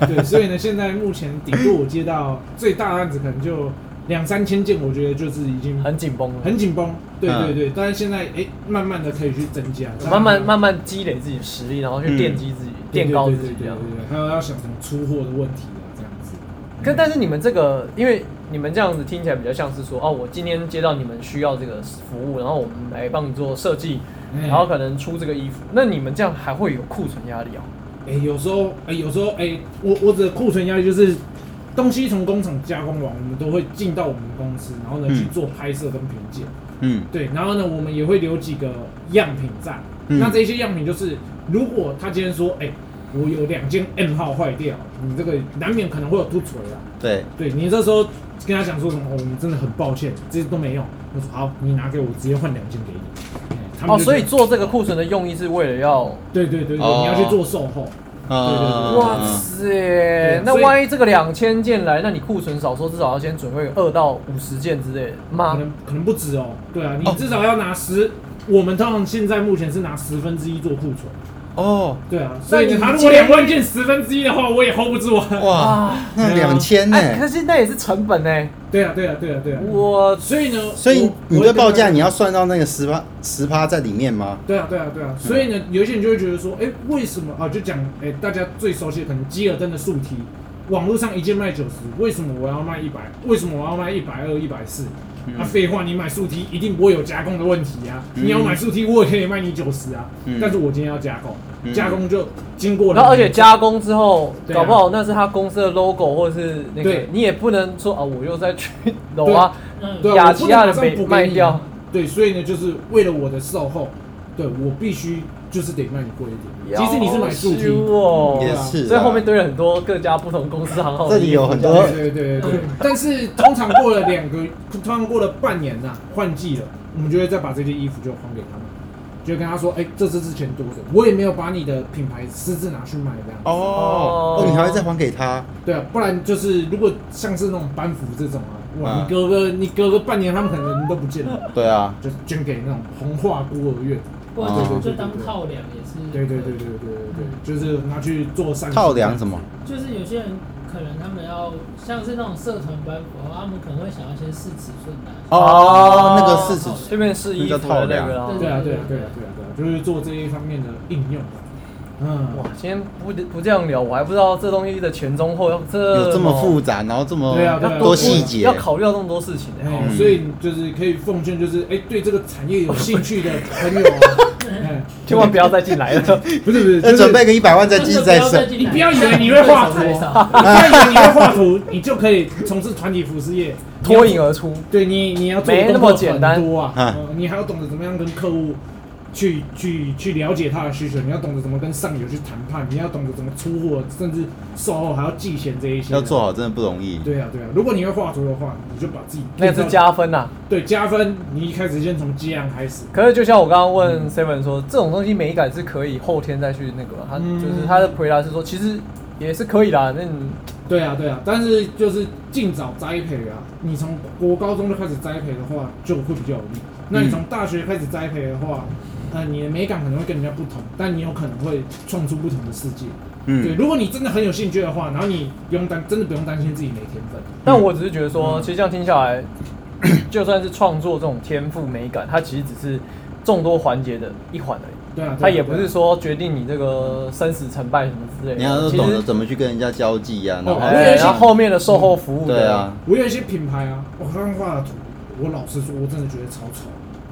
S3: 对，所以呢，现在目前顶多我接到最大的案子可能就两三千件，我觉得就是已经
S1: 很紧绷了，
S3: 很紧绷。对
S2: 嗯。
S3: 对对，但是现在哎，慢慢的可以去增加，
S1: 慢慢慢慢积累自己的实力，然后去
S2: 嗯。
S1: 奠基自己，
S3: 对
S1: 垫高
S3: 对对对
S1: 自己这样。
S3: 对对，还有要想什么出货的问题啊，这样子。
S1: 可但是你们这个，因为你们这样子听起来比较像是说，哦，我今天接到你们需要这个服务，然后我们来帮你做设计，
S3: 哎
S1: 然后可能出这个衣服，那你们这样还会有库存压力哦？
S3: 哎、有时候，哎、有时候，哎、我我指的库存压力就是东西从工厂加工完，我们都会进到我们公司，然后呢、
S2: 嗯
S3: 去做拍摄跟评鉴。
S2: 嗯
S3: 对，然后呢，我们也会留几个样品在。
S2: 嗯
S3: 那这些样品就是，如果他今天说，哎、我有两件 M 号坏掉，你这个难免可能会有突锤啊。
S2: 对，
S3: 对你这时候跟他讲说什么，哦，你真的很抱歉，这些都没用。我说好，你拿给我，直接换两件给你。哎他们
S1: 哦，所以做这个库存的用意是为了要，
S3: 对对对对，
S2: 哦
S3: 你要去做售后。
S2: 啊，
S1: 哇塞，那
S3: 所以
S1: 万一这个两千件来，那你库存少说至少要先准备二到五十件之类的
S3: 可
S1: 吗？
S3: 能可能不止哦。对啊，你
S2: 哦
S3: 至少要拿十，我们通常现在目前是拿十分之一做库存。
S2: 哦，
S3: 对啊，所以
S1: 那你
S3: 他如果两万件十分之一的话，我也 hold 不住啊。
S2: 哇，那两千呢？
S1: 哎，可是那也是成本呢。
S3: 对啊，对啊，对啊，对啊。
S1: 我
S3: 所以呢，
S2: 所以你的报价你。要算到那个十趴十趴在里面吗？
S3: 对啊，对啊，对啊。所以呢，有些人就会觉得说，哎，为什么啊？就讲，哎，大家最熟悉的可能基尔登的竖梯，网络上一件卖九十，为什么我要卖一百？为什么我要卖一百二、一百四？啊，废话，你买竖梯一定不会有加工的问题啊！
S2: 嗯。
S3: 你要买竖梯，我也可以卖你九十啊。
S2: 嗯。
S3: 但是我今天要加工，
S2: 嗯。
S3: 加工就经过了，
S1: 然后而且加工之后，
S3: 啊。
S1: 搞不好那是他公司的 logo 或者是那个，你也不能说啊，我又在去楼啊，
S4: 嗯，
S3: 对啊，
S1: 雅琪亚的没卖掉。
S3: 啊。对，所以呢，就是为了我的售后，对我必须就是得卖你贵一点。即使你是买竖梯，
S1: 哦，
S2: 也是啊
S1: 所以后面堆了很多各家不同公司行号。
S2: 这里有很多
S3: 对对对对对。但是通常过了两个，通常过了半年呐、换季了，我们就会再把这件衣服就还给他们，就跟他说，哎、这是之前多的，我也没有把你的品牌私自拿去卖这样。
S2: 哦，哦，你还会再还给他？
S3: 对啊，不然就是如果像是那种班服这种啊，哇，
S2: 嗯
S3: 你隔个你隔个半年，他们可能人都不见了，
S2: 对啊，
S3: 就捐给那种红化孤儿院。
S4: 或
S2: 哦
S4: 者就当套梁也是。
S3: 对对对对对对对，就是拿去做三
S2: 套梁什么？
S4: 就是有些人可能他们要像是那种社团班服，他们可能会想要先试尺寸的。
S2: 哦，那个试尺寸
S1: 这边试衣服的那个啊。
S3: 对啊，对啊，对啊，对啊，对啊，就是做这一方面的应用啊。嗯，
S1: 哇，今天不不这样聊，我还不知道这东西的前中后要这
S2: 有这么复杂，然后这么
S3: 对啊对啊
S2: 多细节。
S1: 要，考虑到这么多事情的。
S3: 哎、
S2: 嗯。
S3: 所以就是可以奉劝，就是哎、对这个产业有兴趣的朋友啊，哎、
S1: 千万不要再进来了。
S3: 不 是不是，
S2: 要
S3: 就是
S2: 准备个一百万再继续再生。
S3: 你不要以为你会画图，哦 你不要以为你会画图，你就可以从事团体服饰业，
S1: 脱颖而出。
S3: 对你，你要做的
S1: 没那么简单。
S3: 多啊，
S2: 啊
S3: 呃你还要懂得怎么样跟客户去去去了解他的需求，你要懂得怎么跟上游去谈判，你要懂得怎么出货，甚至售后还要寄钱这一些。
S2: 要做。好真的不容易。
S3: 对啊，对啊，如果你会画图的话，你就把自己
S1: 那是加分呐、
S3: 对加分。你一开始先从接案开始，
S1: 可是就像我刚刚问 Seven 说，这种东西美感是可以后天再去那个，他
S3: 嗯
S1: 就是他的回答是说，其实也是可以啦。那你
S3: 对啊，对啊，但是就是尽早栽培啊。你从国高中就开始栽培的话，就会比较有利。那你从大学开始栽培的话，呃，你的美感可能会跟人家不同，但你有可能会创出不同的世界。嗯对，
S2: 嗯，
S3: 如果你真的很有兴趣的话，然后你不用担，真的不用担心自己没天分。
S1: 但我只是觉得说，
S3: 嗯
S1: 其实这样听下来，就算是创作这种天赋美感，它其实只是众多环节的一环而已。
S3: 对啊，
S1: 它也不是说决定你这个生死成败什么之类的。
S2: 你要
S1: 其实，
S2: 懂得怎么去跟人家交际呀，然后
S1: 面的售后服务的，
S2: 对啊，
S3: 我有一些品牌啊，我刚刚画的图，我老实说，我真的觉得超丑，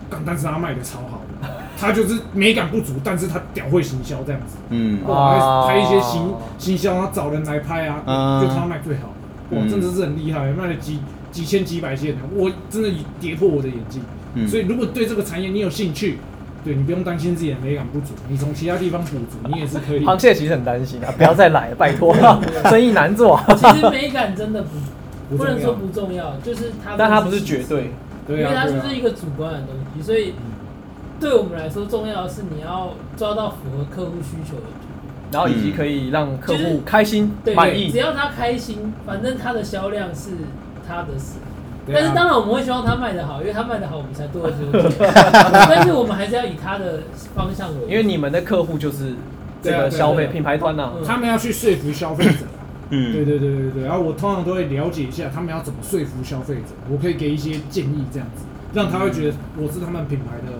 S3: 但但是他卖的超好的，他就是美感不足，但是他屌会行销这样子。
S2: 嗯，
S3: 哇，拍拍一些行行销，然后找人来拍啊，
S2: 嗯
S3: 就他卖最好。哇，
S2: 嗯
S3: 真的是很厉害，卖了几几千几百件的，我真的跌破我的眼镜。
S2: 嗯
S3: 所以如果对这个产业你有兴趣，对你不用担心自己的美感不足，你从其他地方补足，你也是可以。
S1: 螃蟹其实很担心啊，不要再来了，拜托，生意难做。
S4: 其实美感真的不
S3: 不重要
S4: 不能说不重要，就是它，
S1: 但它不是绝对，
S3: 对啊，
S4: 因为它
S3: 对啊
S4: 就是一个主观的东西，所以对我们来说重要的是你要抓到符合客户需求的图。
S1: 然后以及可以让客
S4: 就是
S1: 户开心
S4: 对，
S1: 满意
S4: 只。要他开心，反正他的销量是他的事。
S3: 对啊
S4: 但是当然我们会希望他卖得好，因为他卖得好，我们才多了这个钱。但是我们还是要以他的方向为主，
S1: 因为你们的客户就是这
S3: 对啊
S1: 个消费品牌端呐、
S4: 嗯
S3: 他们要去说服消费者啊，
S2: 嗯
S3: 对对对对对，然后我通常都会了解一下他们要怎么说服消费者，我可以给一些建议，这样子让他会觉得我是他们品牌的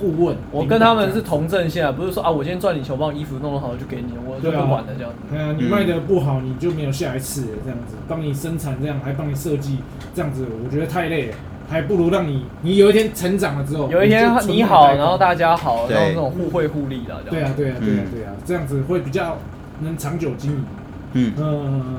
S3: 顾问。
S1: 我跟他们是同阵线啊，不是说啊，我今天赚你钱，我把衣服弄得好就给你，我就不管了这样子。
S3: 对啊，你卖的不好，你就没有下一次了，这样子，帮你生产这样，还帮你设计这样子，我觉得太累了，还不如让你，你有一天成长了之后，
S1: 有一天你好，然后大家好，
S2: 对
S1: 然后那种互惠互利的，这样。
S3: 对啊，对啊，对啊
S2: 嗯，
S3: 对啊，这样子会比较能长久经营。
S2: 嗯
S3: 嗯，嗯嗯嗯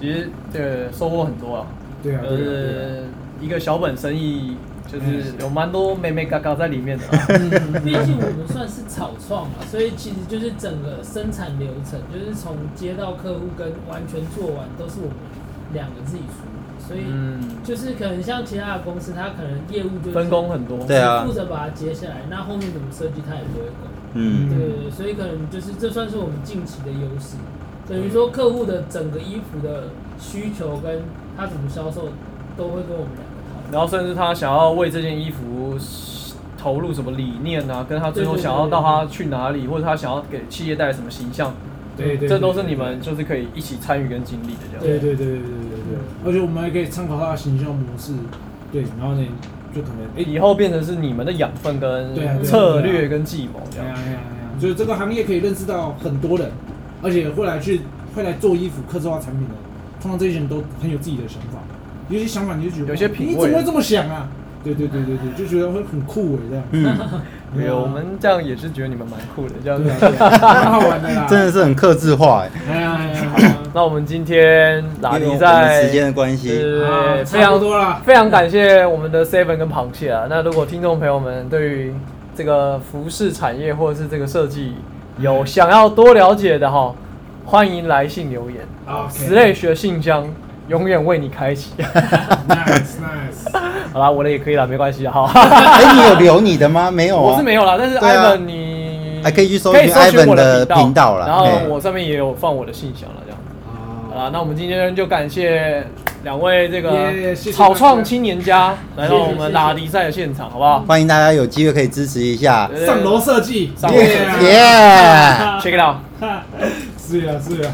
S1: 其实这个收获很多啊，
S3: 对啊，
S1: 就。是一个小本生意，就是有蛮多美美嘎嘎在里面的啦。
S4: 毕竟我们算是草创嘛，所以其实就是整个生产流程，就是从接到客户跟完全做完都是我们两个自己处理，所以
S1: 嗯，
S4: 就是可能像其他的公司，他可能业务就是
S1: 分工很多。
S2: 对啊
S4: 负责把它接下来，那后面怎么设计他也不会管。
S2: 嗯
S4: 对对对，所以可能就是这算是我们近期的优势，等于说客户的整个衣服的需求跟他怎么销售，都会跟我们两个。
S1: 然后甚至他想要为这件衣服投入什么理念啊，跟他最后想要到他去哪里，或者他想要给企业带来什么形象，
S3: 对对，
S1: 这都是你们就是可以一起参与跟经历的这样。
S3: 对对对对对对对，而且我们还可以参考他的形象模式，对，然后呢，就可能哎，
S1: 以后变成是你们的养分跟策略跟计谋这样。
S3: 就是这个行业可以认识到很多人，而且会来去会来做衣服、刻制化产品的，通常这些人都很有自己的想法，有些想法你就觉得
S1: 有些品味
S3: 你怎么会这么想啊？对对对对对，就觉得会很酷哎这样。
S2: 嗯，
S1: 没有，我们这样也是觉得你们蛮酷的这样子
S3: 对。啊，对啊蛮好玩的啦。
S2: 真的是很克制化哎，
S3: 哎呀哎呀哎呀，
S1: 那我们今天拉
S2: 因为我们
S1: 在
S2: 时间的关系，
S1: 非
S3: 差不
S1: 常
S3: 多了。
S1: 非常感谢我们的 Seven 跟螃蟹啊。那如果听众朋友们对于这个服饰产业或者是这个设计有想要多了解的哈，欢迎来信留言。
S3: OK
S1: Slash 的信箱永远为你开启。
S3: Nice nice。
S1: 好啦，我的也可以啦，没关系哈。
S2: 哎，你有留你的吗？没有啊，
S1: 我是没有啦，但是 Ivan 你
S2: 还可以去搜寻
S1: 可以搜寻
S2: Ivan 的
S1: 频
S2: 频道啦
S1: 然后我上面也有放我的信箱了，这样。好
S3: 啊，
S1: 啦，那我们今天就感谢两位这
S3: 耶
S1: 个草创青年家来到我们拉迪赛的现场，好不好？
S2: 欢迎大家有机会可以支持一下，
S3: 上楼设计，
S1: 上楼设计
S2: 耶！
S1: check it out。
S3: 是啊是啊。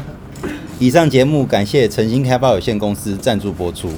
S2: 以上节目感谢诚心开发有限公司赞助播出。